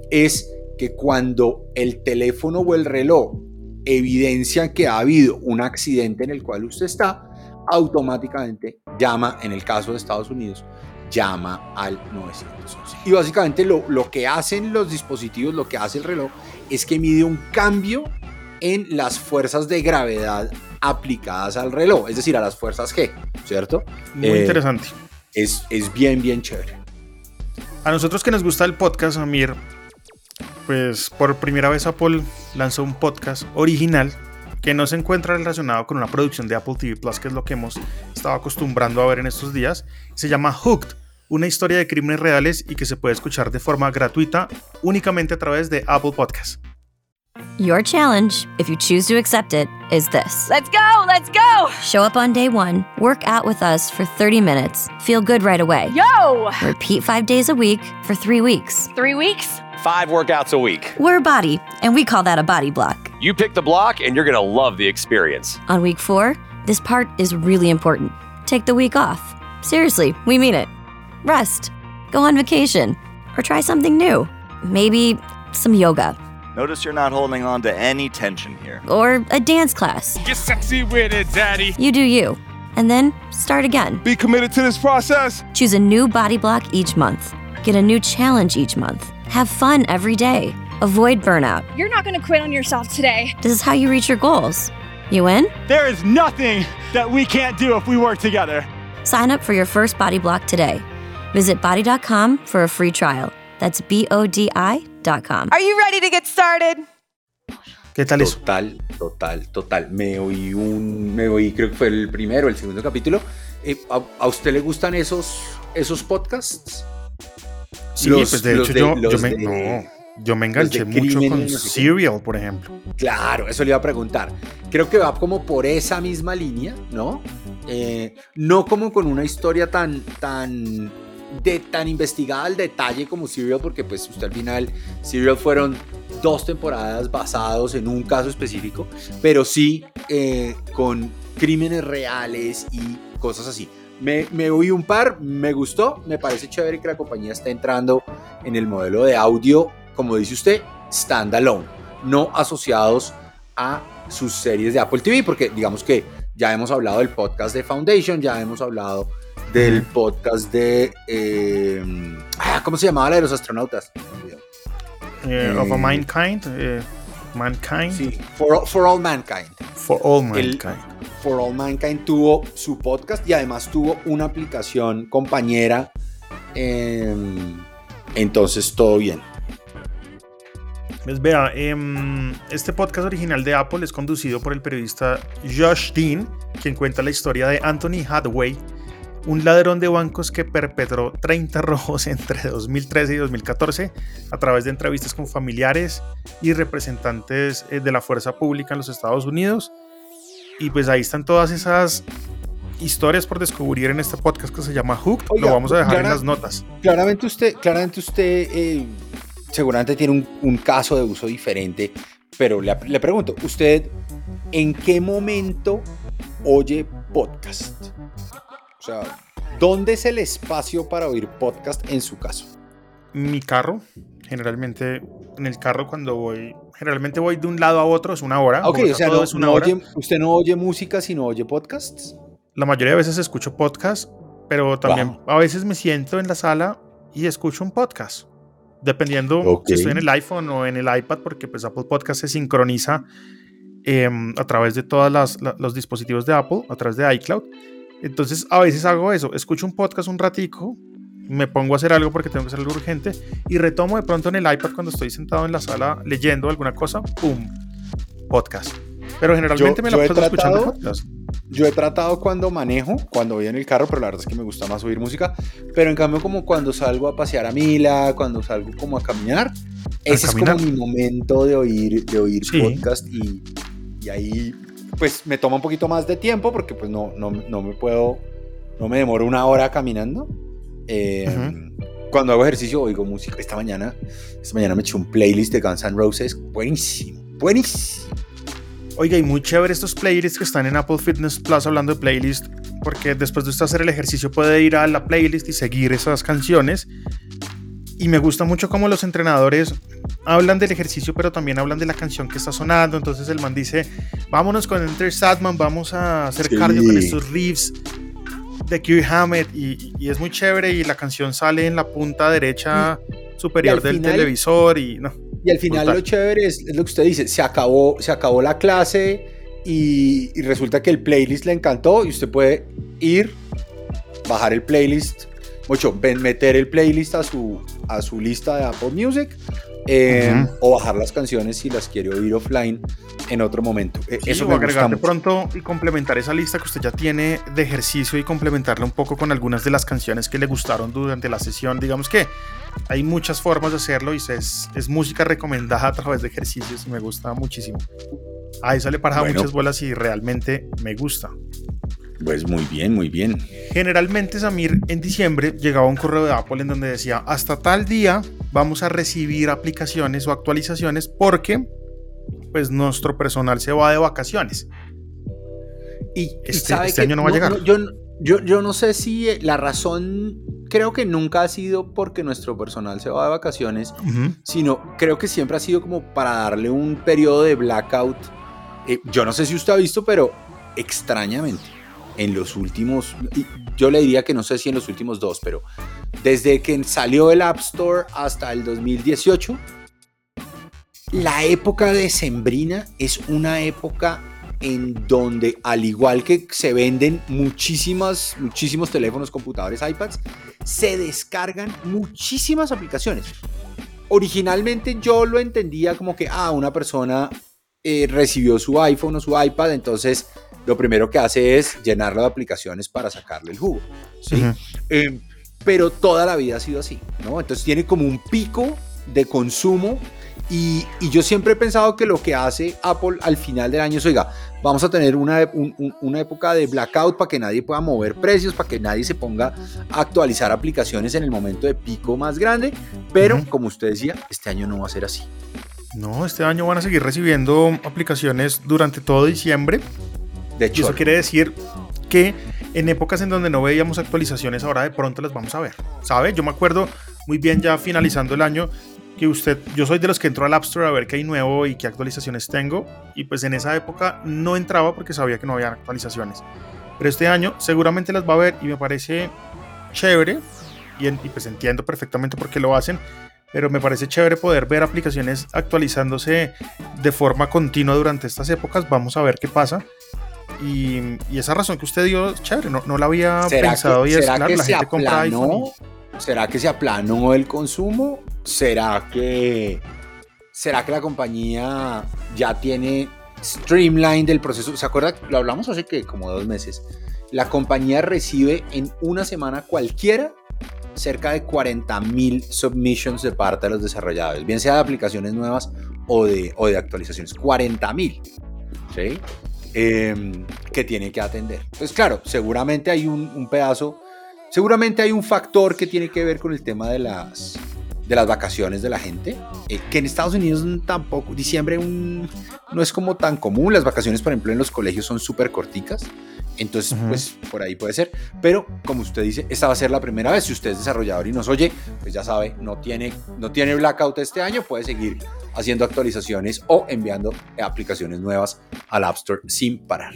es que cuando el teléfono o el reloj evidencia que ha habido un accidente en el cual usted está, automáticamente llama, en el caso de Estados Unidos, llama al 911. Y básicamente lo, lo que hacen los dispositivos, lo que hace el reloj, es que mide un cambio en las fuerzas de gravedad aplicadas al reloj, es decir, a las fuerzas G, ¿cierto? Muy eh, interesante. Es, es bien, bien chévere. A nosotros que nos gusta el podcast, Amir, pues por primera vez Apple lanzó un podcast original que no se encuentra relacionado con una producción de Apple TV Plus, que es lo que hemos estado acostumbrando a ver en estos días. Se llama Hooked, una historia de crímenes reales y que se puede escuchar de forma gratuita únicamente a través de Apple Podcasts. Your challenge, if you choose to accept it, is this. Let's go, let's go! Show up on day one, work out with us for 30 minutes, feel good right away. Yo! Repeat five days a week for three weeks. Three weeks? Five workouts a week. We're a Body, and we call that a body block. You pick the block, and you're gonna love the experience. On week four, this part is really important. Take the week off. Seriously, we mean it. Rest, go on vacation, or try something new. Maybe some yoga. Notice you're not holding on to any tension here. Or a dance class. Get sexy with it, Daddy. You do you. And then start again. Be committed to this process. Choose a new body block each month. Get a new challenge each month. Have fun every day. Avoid burnout. You're not going to quit on yourself today. This is how you reach your goals. You win? There is nothing that we can't do if we work together. Sign up for your first body block today. Visit body.com for a free trial. That's B O D I.com. Are you ready to get started? ¿Qué tal eso? Total, total, total. Me oí un, me oí, creo que fue el primero, el segundo capítulo. Eh, ¿a, ¿a, usted le gustan esos, esos podcasts? Sí, los, pues de hecho de, yo, yo, me, de, no, yo me enganché mucho con Serial, por ejemplo. Claro, eso le iba a preguntar. Creo que va como por esa misma línea, ¿no? Eh, no como con una historia tan, tan de tan investigada al detalle como Serial, porque pues usted al final, Serial fueron dos temporadas basados en un caso específico, pero sí eh, con crímenes reales y cosas así. Me, me, oí un par, me gustó, me parece chévere que la compañía esté entrando en el modelo de audio, como dice usted, standalone, no asociados a sus series de Apple TV, porque digamos que ya hemos hablado del podcast de Foundation, ya hemos hablado del podcast de. Eh, ah, ¿Cómo se llamaba la de los astronautas? Eh, of a Mankind. Mankind. Sí, for, for, All Mankind. For All Mankind. El, for All Mankind tuvo su podcast y además tuvo una aplicación compañera. Em, entonces, todo bien. Pues vea, eh, este podcast original de Apple es conducido por el periodista Josh Dean, quien cuenta la historia de Anthony Hathaway, un ladrón de bancos que perpetró 30 robos [LAUGHS] entre 2013 y 2014 a través de entrevistas con familiares y representantes eh, de la fuerza pública en los Estados Unidos. Y pues ahí están todas esas historias por descubrir en este podcast que se llama Hook. Lo vamos a dejar en las notas. Claramente usted, claramente usted eh, seguramente tiene un, un, caso de uso diferente, pero le, le pregunto, ¿usted en qué momento oye podcast? O sea, ¿dónde es el espacio para oír podcast en su caso? Mi carro, generalmente en el carro cuando voy, generalmente voy de un lado a otro, es una hora. Ok, o sea, no, es una no hora. Oye, ¿usted no oye música sino oye podcasts? La mayoría de veces escucho podcast, pero también wow. a veces me siento en la sala y escucho un podcast. Dependiendo okay. si estoy en el iPhone o en el iPad, porque pues Apple Podcast se sincroniza eh, a través de todos los dispositivos de Apple, a través de iCloud. Entonces a veces hago eso, escucho un podcast un ratico, me pongo a hacer algo porque tengo que hacer algo urgente y retomo de pronto en el iPad cuando estoy sentado en la sala leyendo alguna cosa, ¡pum! Podcast. Pero generalmente yo, me la paso escuchando podcast. Yo he tratado cuando manejo, cuando voy en el carro, pero la verdad es que me gusta más oír música. Pero en cambio, como cuando salgo a pasear a Mila, cuando salgo como a caminar, ese es como mi momento de oír, de oír sí. podcast y, y ahí pues me toma un poquito más de tiempo porque pues no, no, no me puedo, no me demoro una hora caminando. Eh, Cuando hago ejercicio oigo música. Esta mañana, esta mañana me eché un playlist de Guns N' Roses. Buenísimo, buenísimo. Oiga, y muy chévere estos playlists que están en Apple Fitness Plus hablando de playlist, porque después de usted hacer el ejercicio puede ir a la playlist y seguir esas canciones. Y me gusta mucho cómo los entrenadores hablan del ejercicio, pero también hablan de la canción que está sonando. Entonces el man dice, vámonos con Enter Sadman, vamos a hacer Sí. cardio con estos riffs de Kirk Hammett. Y, y es muy chévere y la canción sale en la punta derecha superior del final- televisor y no. Y al final Brutal. lo chévere es, es lo que usted dice, se acabó, se acabó la clase y, y resulta que el playlist le encantó y usted puede ir, bajar el playlist, mucho, ven- meter el playlist a su, a su lista de Apple Music eh, Ujú. o bajar las canciones si las quiere oír offline en otro momento. Eh, Sí, Eso me agregar de pronto y complementar esa lista que usted ya tiene de ejercicio y complementarla un poco con algunas de las canciones que le gustaron durante la sesión. Digamos que hay muchas formas de hacerlo y es, es música recomendada a través de ejercicios y me gusta muchísimo. A eso le para Bueno. muchas bolas y realmente me gusta. Pues muy bien, muy bien. Generalmente, Samir, en diciembre llegaba un correo de Apple en donde decía, hasta tal día vamos a recibir aplicaciones o actualizaciones porque pues nuestro personal se va de vacaciones. Y, y Este- este año no va a llegar. yo, yo, yo no sé si la razón, creo que nunca ha sido porque nuestro personal se va de vacaciones, sino creo que siempre ha sido como para darle un periodo de blackout. Eh, yo no sé si usted ha visto, pero extrañamente, en los últimos, yo le diría que no sé si en los últimos dos, pero desde que salió el App Store hasta el 2018, la época de Sembrina es una época en donde, al igual que se venden muchísimas, muchísimos teléfonos, computadores, iPads, se descargan muchísimas aplicaciones. Originalmente yo lo entendía como que, ah, una persona eh, recibió su iPhone o su iPad, entonces lo primero que hace es llenarlo de aplicaciones para sacarle el jugo. ¿sí? Ujú. Eh, pero toda la vida ha sido así, ¿no? Entonces tiene como un pico de consumo y, y yo siempre he pensado que lo que hace Apple al final del año es, oiga, vamos a tener una, un- un- una época de blackout para que nadie pueda mover precios, para que nadie se ponga a actualizar aplicaciones en el momento de pico más grande, pero Ujú. como usted decía, este año no va a ser así. No, este año van a seguir recibiendo aplicaciones durante todo diciembre. De Y hecho, eso quiere decir que en épocas en donde no veíamos actualizaciones, ahora de pronto las vamos a ver. ¿Sabe? Yo me acuerdo muy bien ya finalizando el año que usted, yo soy de los que entro al App Store a ver qué hay nuevo y qué actualizaciones tengo. Y pues en esa época no entraba porque sabía que no había actualizaciones. Pero este año seguramente las va a ver y me parece chévere. Y, en- y pues entiendo perfectamente por qué lo hacen. Pero me parece chévere poder ver aplicaciones actualizándose de forma continua durante estas épocas. Vamos a ver qué pasa. Y, y esa razón que usted dio, chévere, no, no la había ¿será pensado que, y es será claro, que la se gente compra iPhone. aplanó? ¿Será que se aplanó el consumo? ¿Será que, ¿Será que la compañía ya tiene streamline del proceso? ¿Se acuerda? Lo hablamos hace que como dos meses. La compañía recibe en una semana cualquiera cerca de 40 mil submissions de parte de los desarrolladores, bien sea de aplicaciones nuevas o de, o de actualizaciones. 40 mil. ¿sí? Em, que tiene que atender. Entonces, claro, seguramente hay un, un pedazo, seguramente hay un factor que tiene que ver con el tema de las, de las vacaciones de la gente, eh, que en Estados Unidos tampoco, diciembre un- no es como tan común, las vacaciones, por ejemplo, en los colegios son súper corticas, entonces, Ujú. pues por ahí puede ser, pero como usted dice, esta va a ser la primera vez, si usted es desarrollador y nos oye, pues ya sabe, no tiene, no tiene blackout este año, puede seguir haciendo actualizaciones o enviando aplicaciones nuevas al App Store sin parar.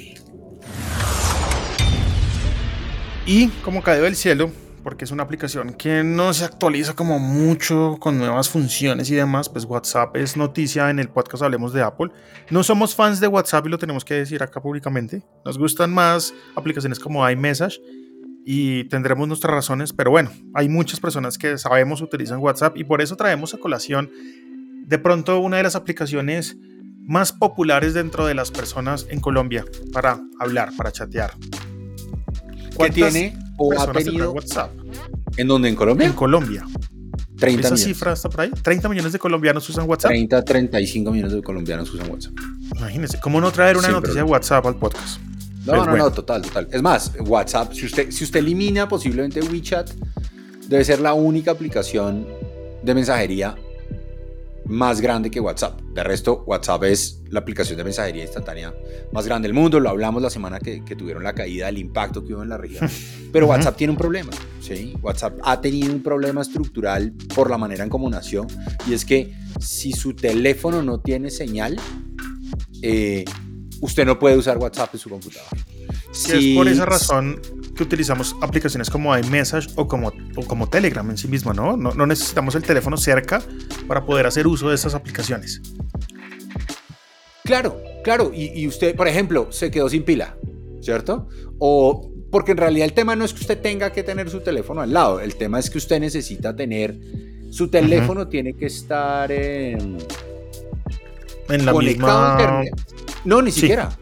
Y como cayó del cielo, porque es una aplicación que no se actualiza como mucho con nuevas funciones y demás, pues WhatsApp es noticia en el podcast Hablemos de Apple. No somos fans de WhatsApp y lo tenemos que decir acá públicamente. Nos gustan más aplicaciones como iMessage y tendremos nuestras razones, pero bueno, hay muchas personas que sabemos utilizan WhatsApp y por eso traemos a colación de pronto una de las aplicaciones más populares dentro de las personas en Colombia para hablar, para chatear. ¿Qué ¿Cuántas tiene o ha tenido WhatsApp en donde en Colombia? en Colombia. 30 Esa millones. cifra está por ahí. 30 millones de colombianos usan WhatsApp. 30, 35 millones de colombianos usan WhatsApp. Imagínense, ¿cómo no traer una Sin noticia de. WhatsApp al podcast? No, Pues no, bueno. no, total, total. Es más, WhatsApp, si usted, si usted elimina posiblemente WeChat, debe ser la única aplicación de mensajería más grande que WhatsApp. De resto, WhatsApp es la aplicación de mensajería instantánea más grande del mundo. Lo hablamos la semana que, que tuvieron la caída, el impacto que hubo en la región. [LAUGHS] Pero WhatsApp tiene un problema, ¿sí? WhatsApp ha tenido un problema estructural por la manera en cómo nació. Y es que si su teléfono no tiene señal, eh, usted no puede usar WhatsApp en su es por esa razón que utilizamos aplicaciones como iMessage o como, o como Telegram en sí mismo, ¿no? ¿no? No necesitamos el teléfono cerca para poder hacer uso de estas aplicaciones. Claro, claro. Y, y usted, por ejemplo, se quedó sin pila, ¿cierto? O porque en realidad el tema no es que usted tenga que tener su teléfono al lado, el tema es que usted necesita tener, su teléfono tiene que estar en, En la conectado a misma... internet. No, ni Sí. siquiera.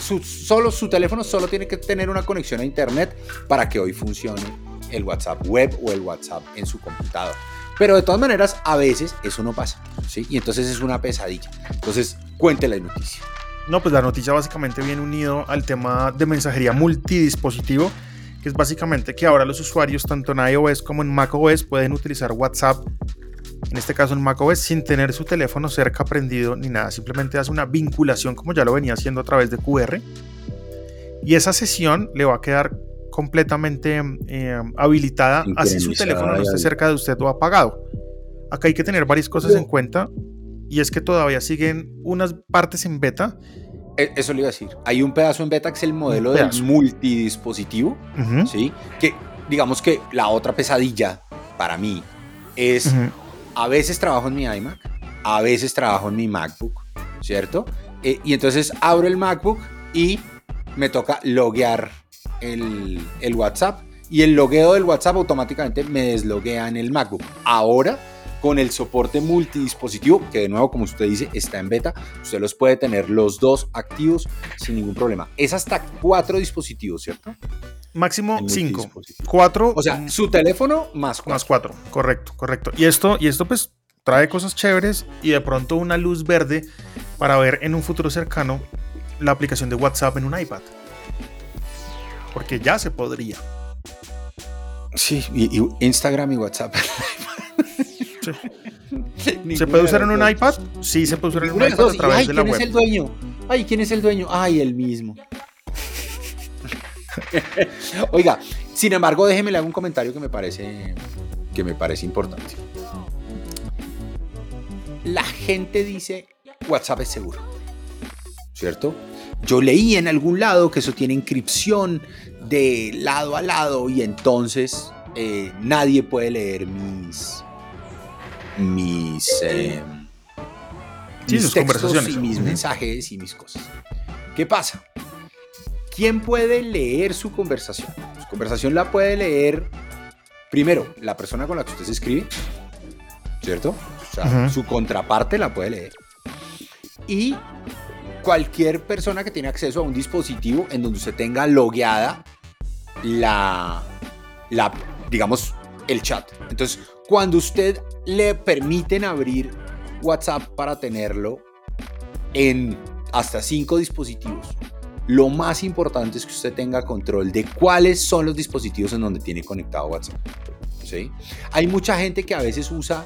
Su, solo, su teléfono solo tiene que tener una conexión a internet para que hoy funcione el WhatsApp web o el WhatsApp en su computador. Pero de todas maneras, a veces eso no pasa, ¿sí? Y entonces es una pesadilla. Entonces, cuente la noticia. No, pues la noticia básicamente viene unido al tema de mensajería multidispositivo, que es básicamente que ahora los usuarios, tanto en iOS como en macOS, pueden utilizar WhatsApp, en este caso en macOS, sin tener su teléfono cerca prendido ni nada. Simplemente hace una vinculación, como ya lo venía haciendo a través de QR. Y esa sesión le va a quedar completamente eh, habilitada, así su teléfono no esté cerca de usted o apagado. Acá hay que tener varias cosas en cuenta. Y es que todavía siguen unas partes en beta E- Eso le iba a decir. Hay un pedazo en beta que es el modelo del multidispositivo, ¿sí? Que digamos que la otra pesadilla para mí es. A veces trabajo en mi iMac, a veces trabajo en mi MacBook, ¿cierto? Eh, y entonces abro el MacBook y me toca loguear el, el WhatsApp y el logueo del WhatsApp automáticamente me desloguea en el MacBook. Ahora, con el soporte multidispositivo, que de nuevo, como usted dice, está en beta, usted los puede tener los dos activos sin ningún problema. Es hasta cuatro dispositivos, ¿cierto? Máximo En 5. multidispositivo. 4 O sea, su teléfono más cuatro. más 4. Correcto, correcto. Y esto, y esto pues trae cosas chéveres y de pronto una luz verde para ver en un futuro cercano la aplicación de WhatsApp en un iPad. Porque ya se podría. Sí, y, y Instagram y WhatsApp. ¿Se puede usar en un [LAUGHS] iPad? Sí, se puede usar en un iPad dos. a través ay, de la ¿quién es web. el dueño? Ay, ¿quién es el dueño? Ay, el mismo. [LAUGHS] [LAUGHS] Oiga, sin embargo, déjeme le hago un comentario que me parece que me parece importante. La gente dice WhatsApp es seguro, ¿cierto? Yo leí en algún lado que eso tiene inscripción de lado a lado y entonces eh, nadie puede leer mis mis eh, Sí, mis sus textos conversaciones. y mis mensajes y mis cosas. ¿Qué pasa? ¿Quién puede leer su conversación? Su conversación la puede leer primero la persona con la que usted se escribe, ¿cierto? O sea, su contraparte la puede leer. Y cualquier persona que tiene acceso a un dispositivo en donde usted tenga logueada la, la digamos, el chat. Entonces, cuando usted le permiten abrir WhatsApp para tenerlo en hasta cinco dispositivos, lo más importante es que usted tenga control de cuáles son los dispositivos en donde tiene conectado WhatsApp. ¿sí? Hay mucha gente que a veces usa,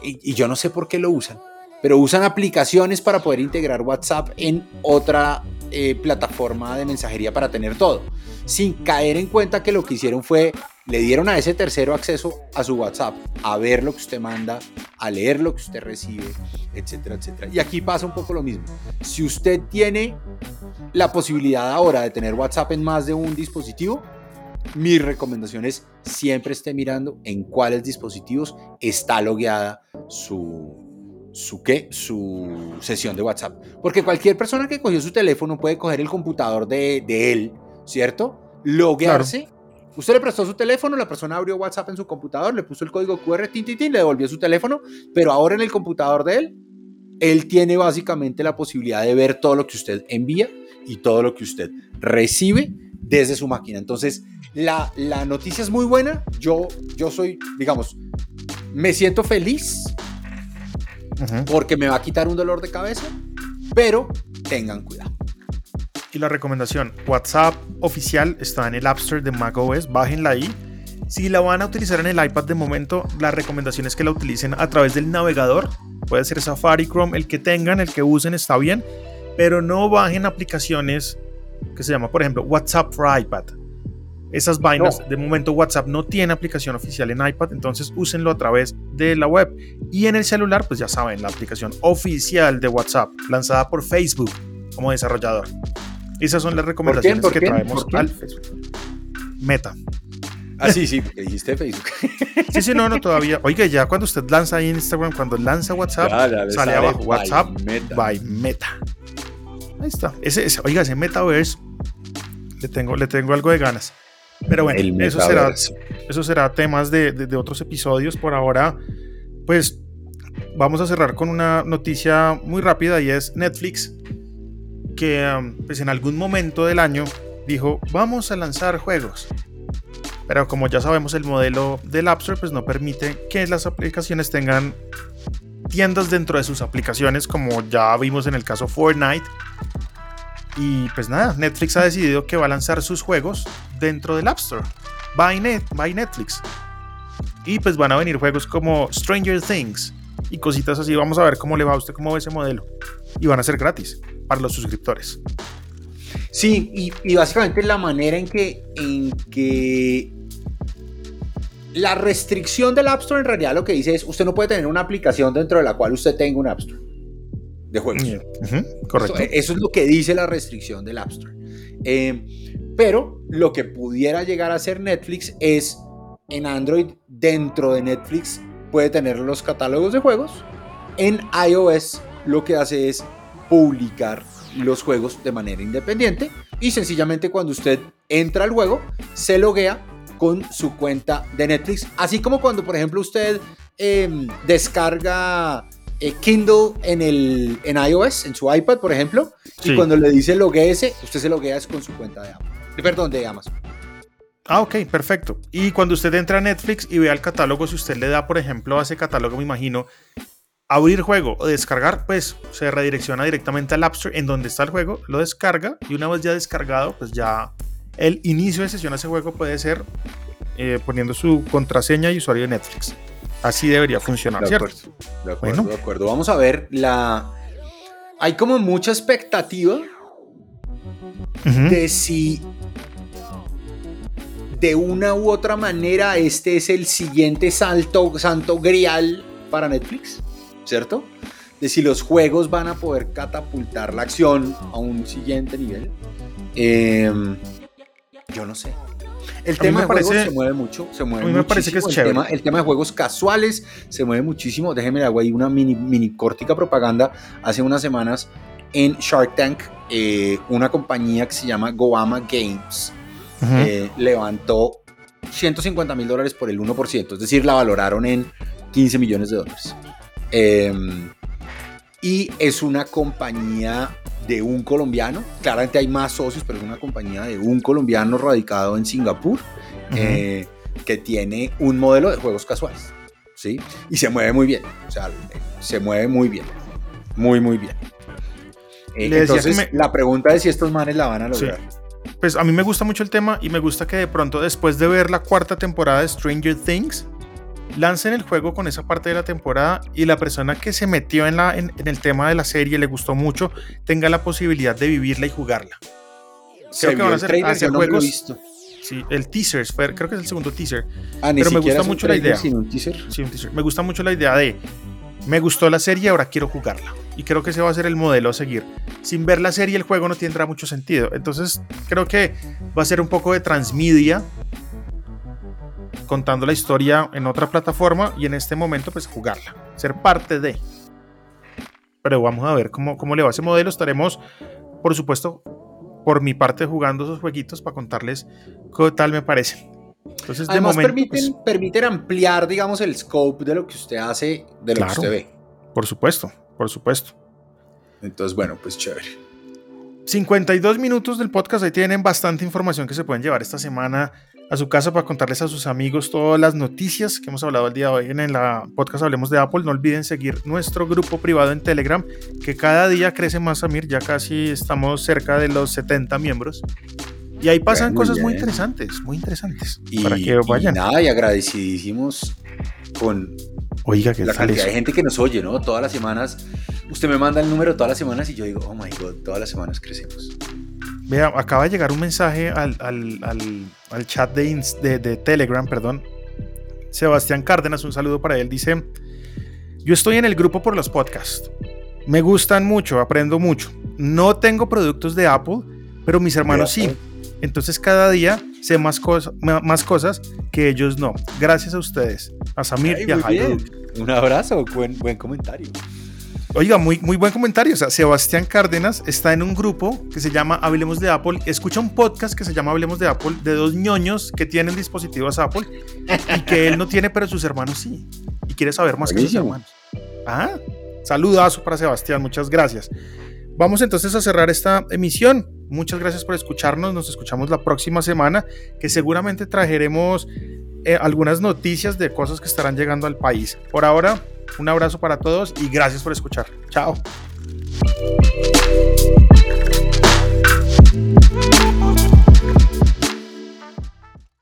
y, y yo no sé por qué lo usan, pero usan aplicaciones para poder integrar WhatsApp en otra eh, plataforma de mensajería para tener todo, sin caer en cuenta que lo que hicieron fue, le dieron a ese tercero acceso a su WhatsApp, a ver lo que usted manda, a leer lo que usted recibe, etcétera, etcétera. Y aquí pasa un poco lo mismo. Si usted tiene la posibilidad ahora de tener WhatsApp en más de un dispositivo, mi recomendación es siempre esté mirando en cuáles dispositivos está logueada su, su, ¿qué? su sesión de WhatsApp. Porque cualquier persona que cogió su teléfono puede coger el computador de, de él, ¿cierto? Loguearse. Usted le prestó su teléfono, la persona abrió WhatsApp en su computador, le puso el código QR, tin, tin, tin, le devolvió su teléfono, pero ahora en el computador de él, él tiene básicamente la posibilidad de ver todo lo que usted envía y todo lo que usted recibe desde su máquina. Entonces, la, la noticia es muy buena. Yo, yo soy, digamos, me siento feliz Porque me va a quitar un dolor de cabeza. pero tengan cuidado. Y la recomendación, WhatsApp oficial está en el App Store de macOS, bájenla ahí. Si la van a utilizar en el iPad de momento, la recomendación es que la utilicen a través del navegador. Puede ser Safari, Chrome, el que tengan, el que usen está bien, pero no bajen aplicaciones que se llama, por ejemplo, WhatsApp for iPad. Esas vainas, No. de momento WhatsApp no tiene aplicación oficial en iPad, entonces úsenlo a través de la web. Y en el celular, pues ya saben, la aplicación oficial de WhatsApp, lanzada por Facebook como desarrollador. Esas son las recomendaciones ¿Por que qué? traemos al Facebook. Meta. Ah, sí, sí, porque dijiste Facebook. [LAUGHS] Sí, sí, no, no, todavía. Oiga, ya cuando usted lanza ahí en Instagram, cuando lanza WhatsApp, Ya, sale sale abajo by WhatsApp Meta. by Meta. Ahí está. Ese, ese- oiga, ese Metaverse, le tengo, le tengo algo de ganas. Pero bueno, El eso será, eso será temas de, de- de otros episodios. Por ahora, pues vamos a cerrar con una noticia muy rápida y es Netflix, que um, pues en algún momento del año dijo, vamos a lanzar juegos. Pero como ya sabemos, el modelo del App Store pues no permite que las aplicaciones tengan tiendas dentro de sus aplicaciones, como ya vimos en el caso Fortnite. Y pues nada, Netflix ha decidido que va a lanzar sus juegos dentro del App Store. By, Net, by Netflix. Y pues van a venir juegos como Stranger Things y cositas así. Vamos a ver cómo le va a usted, cómo ve ese modelo. Y van a ser gratis para los suscriptores. Sí, y, y básicamente la manera en que, en que la restricción del App Store en realidad lo que dice es, usted no puede tener una aplicación dentro de la cual usted tenga un App Store de juegos. Ujú, correcto. Eso, eso es lo que dice la restricción del App Store. Eh, pero lo que pudiera llegar a ser Netflix es en Android, dentro de Netflix, puede tener los catálogos de juegos. En iOS lo que hace es publicar los juegos de manera independiente y sencillamente cuando usted entra al juego, se loguea con su cuenta de Netflix. Así como cuando, por ejemplo, usted eh, descarga eh, Kindle en, el, en iOS, en su iPad, por ejemplo, y Sí. cuando le dice logueese, usted se loguea con su cuenta de Amazon. Eh, Perdón, de Amazon. Ah, ok, perfecto. Y cuando usted entra a Netflix y ve el catálogo, si usted le da, por ejemplo, a ese catálogo, me imagino, abrir juego o descargar, pues se redirecciona directamente al App Store en donde está el juego, lo descarga y una vez ya descargado, pues ya el inicio de sesión a ese juego puede ser eh, poniendo su contraseña y usuario de Netflix. Así debería funcionar, De ¿cierto? acuerdo, de acuerdo, Bueno. de acuerdo. Vamos a ver la... Hay como mucha expectativa de si de una u otra manera este es el siguiente salto, santo grial para Netflix, ¿cierto? De si los juegos van a poder catapultar la acción a un siguiente nivel. Em, yo no sé. El tema de juegos se mueve mucho, se mueve a mí me parece que es muchísimo. el, chévere. tema, el tema de juegos casuales se mueve muchísimo. Déjenme le hago ahí una mini, mini cortica propaganda. Hace unas semanas en Shark Tank, eh, una compañía que se llama Goama Games Eh, levantó 150 mil dólares por el 1%, es decir, la valoraron en 15 millones de dólares. Eh, y es una compañía de un colombiano, claramente hay más socios, pero es una compañía de un colombiano radicado en Singapur, eh, que tiene un modelo de juegos casuales, ¿sí? Y se mueve muy bien, o sea, se mueve muy bien, muy, muy bien. Eh, entonces, me- la pregunta es si estos manes la van a Sí. Pues a mí me gusta mucho el tema y me gusta que de pronto después de ver la cuarta temporada de Stranger Things, lancen el juego con esa parte de la temporada y la persona que se metió en, la, en, en el tema de la serie, le gustó mucho, tenga la posibilidad de vivirla y jugarla. Se Creo que vio van a hacer no juegos- visto. Sí, el teaser, fue- creo que es el segundo teaser. Ah, pero me gusta mucho la idea. sino un teaser. Sí, un teaser. Me gusta mucho la idea de, me gustó la serie, ahora quiero jugarla. Y creo que ese va a ser el modelo a seguir. Sin ver la serie, el juego no tendrá mucho sentido. Entonces, creo que va a ser un poco de transmedia, contando la historia en otra plataforma y en este momento, pues jugarla, ser parte de. Pero vamos a ver cómo, cómo le va ese modelo. Estaremos, por supuesto, por mi parte, jugando esos jueguitos para contarles qué tal me parece. Entonces, de Además, momento, permiten, pues, permiten ampliar, digamos, el scope de lo que usted hace, de lo Claro. que usted ve. por supuesto, por supuesto. Entonces, bueno, pues chévere. 52 minutos del podcast, ahí tienen bastante información que se pueden llevar esta semana a su casa para contarles a sus amigos todas las noticias que hemos hablado el día de hoy en el podcast Hablemos de Apple. No olviden seguir nuestro grupo privado en Telegram, que cada día crece más, Samir. Ya casi estamos cerca de los 70 miembros. Y ahí pasan Muy cosas muy bien. interesantes, muy interesantes. Y, para que vayan. y nada, y agradecidísimos con Oiga, ¿qué la cantidad eso? de gente que nos oye, ¿no? Todas las semanas. Usted me manda el número todas las semanas y yo digo, oh my god, todas las semanas crecemos. Vea, acaba de llegar un mensaje al, al- al- al chat de, de- de Telegram, perdón. Sebastián Cárdenas, un saludo para él. Dice: Yo estoy en el grupo por los podcasts. Me gustan mucho, aprendo mucho. No tengo productos de Apple, pero mis hermanos sí. Entonces cada día sé más, cosas ma- más cosas que ellos no. Gracias a ustedes, a Samir Ay, y a Jairo. Un abrazo, buen, buen comentario. Oiga, muy, muy buen comentario. O sea, Sebastián Cárdenas está en un grupo que se llama Hablemos de Apple. Escucha un podcast que se llama Hablemos de Apple de dos ñoños que tienen dispositivos Apple y que él no tiene, pero sus hermanos sí. Y quiere saber más que sus Buenísimo. hermanos. Ah, saludazo para Sebastián. Muchas gracias. Vamos entonces a cerrar esta emisión. Muchas gracias por escucharnos. Nos escuchamos la próxima semana, que seguramente trajeremos eh, algunas noticias de cosas que estarán llegando al país. Por ahora, un abrazo para todos y gracias por escuchar. Chao.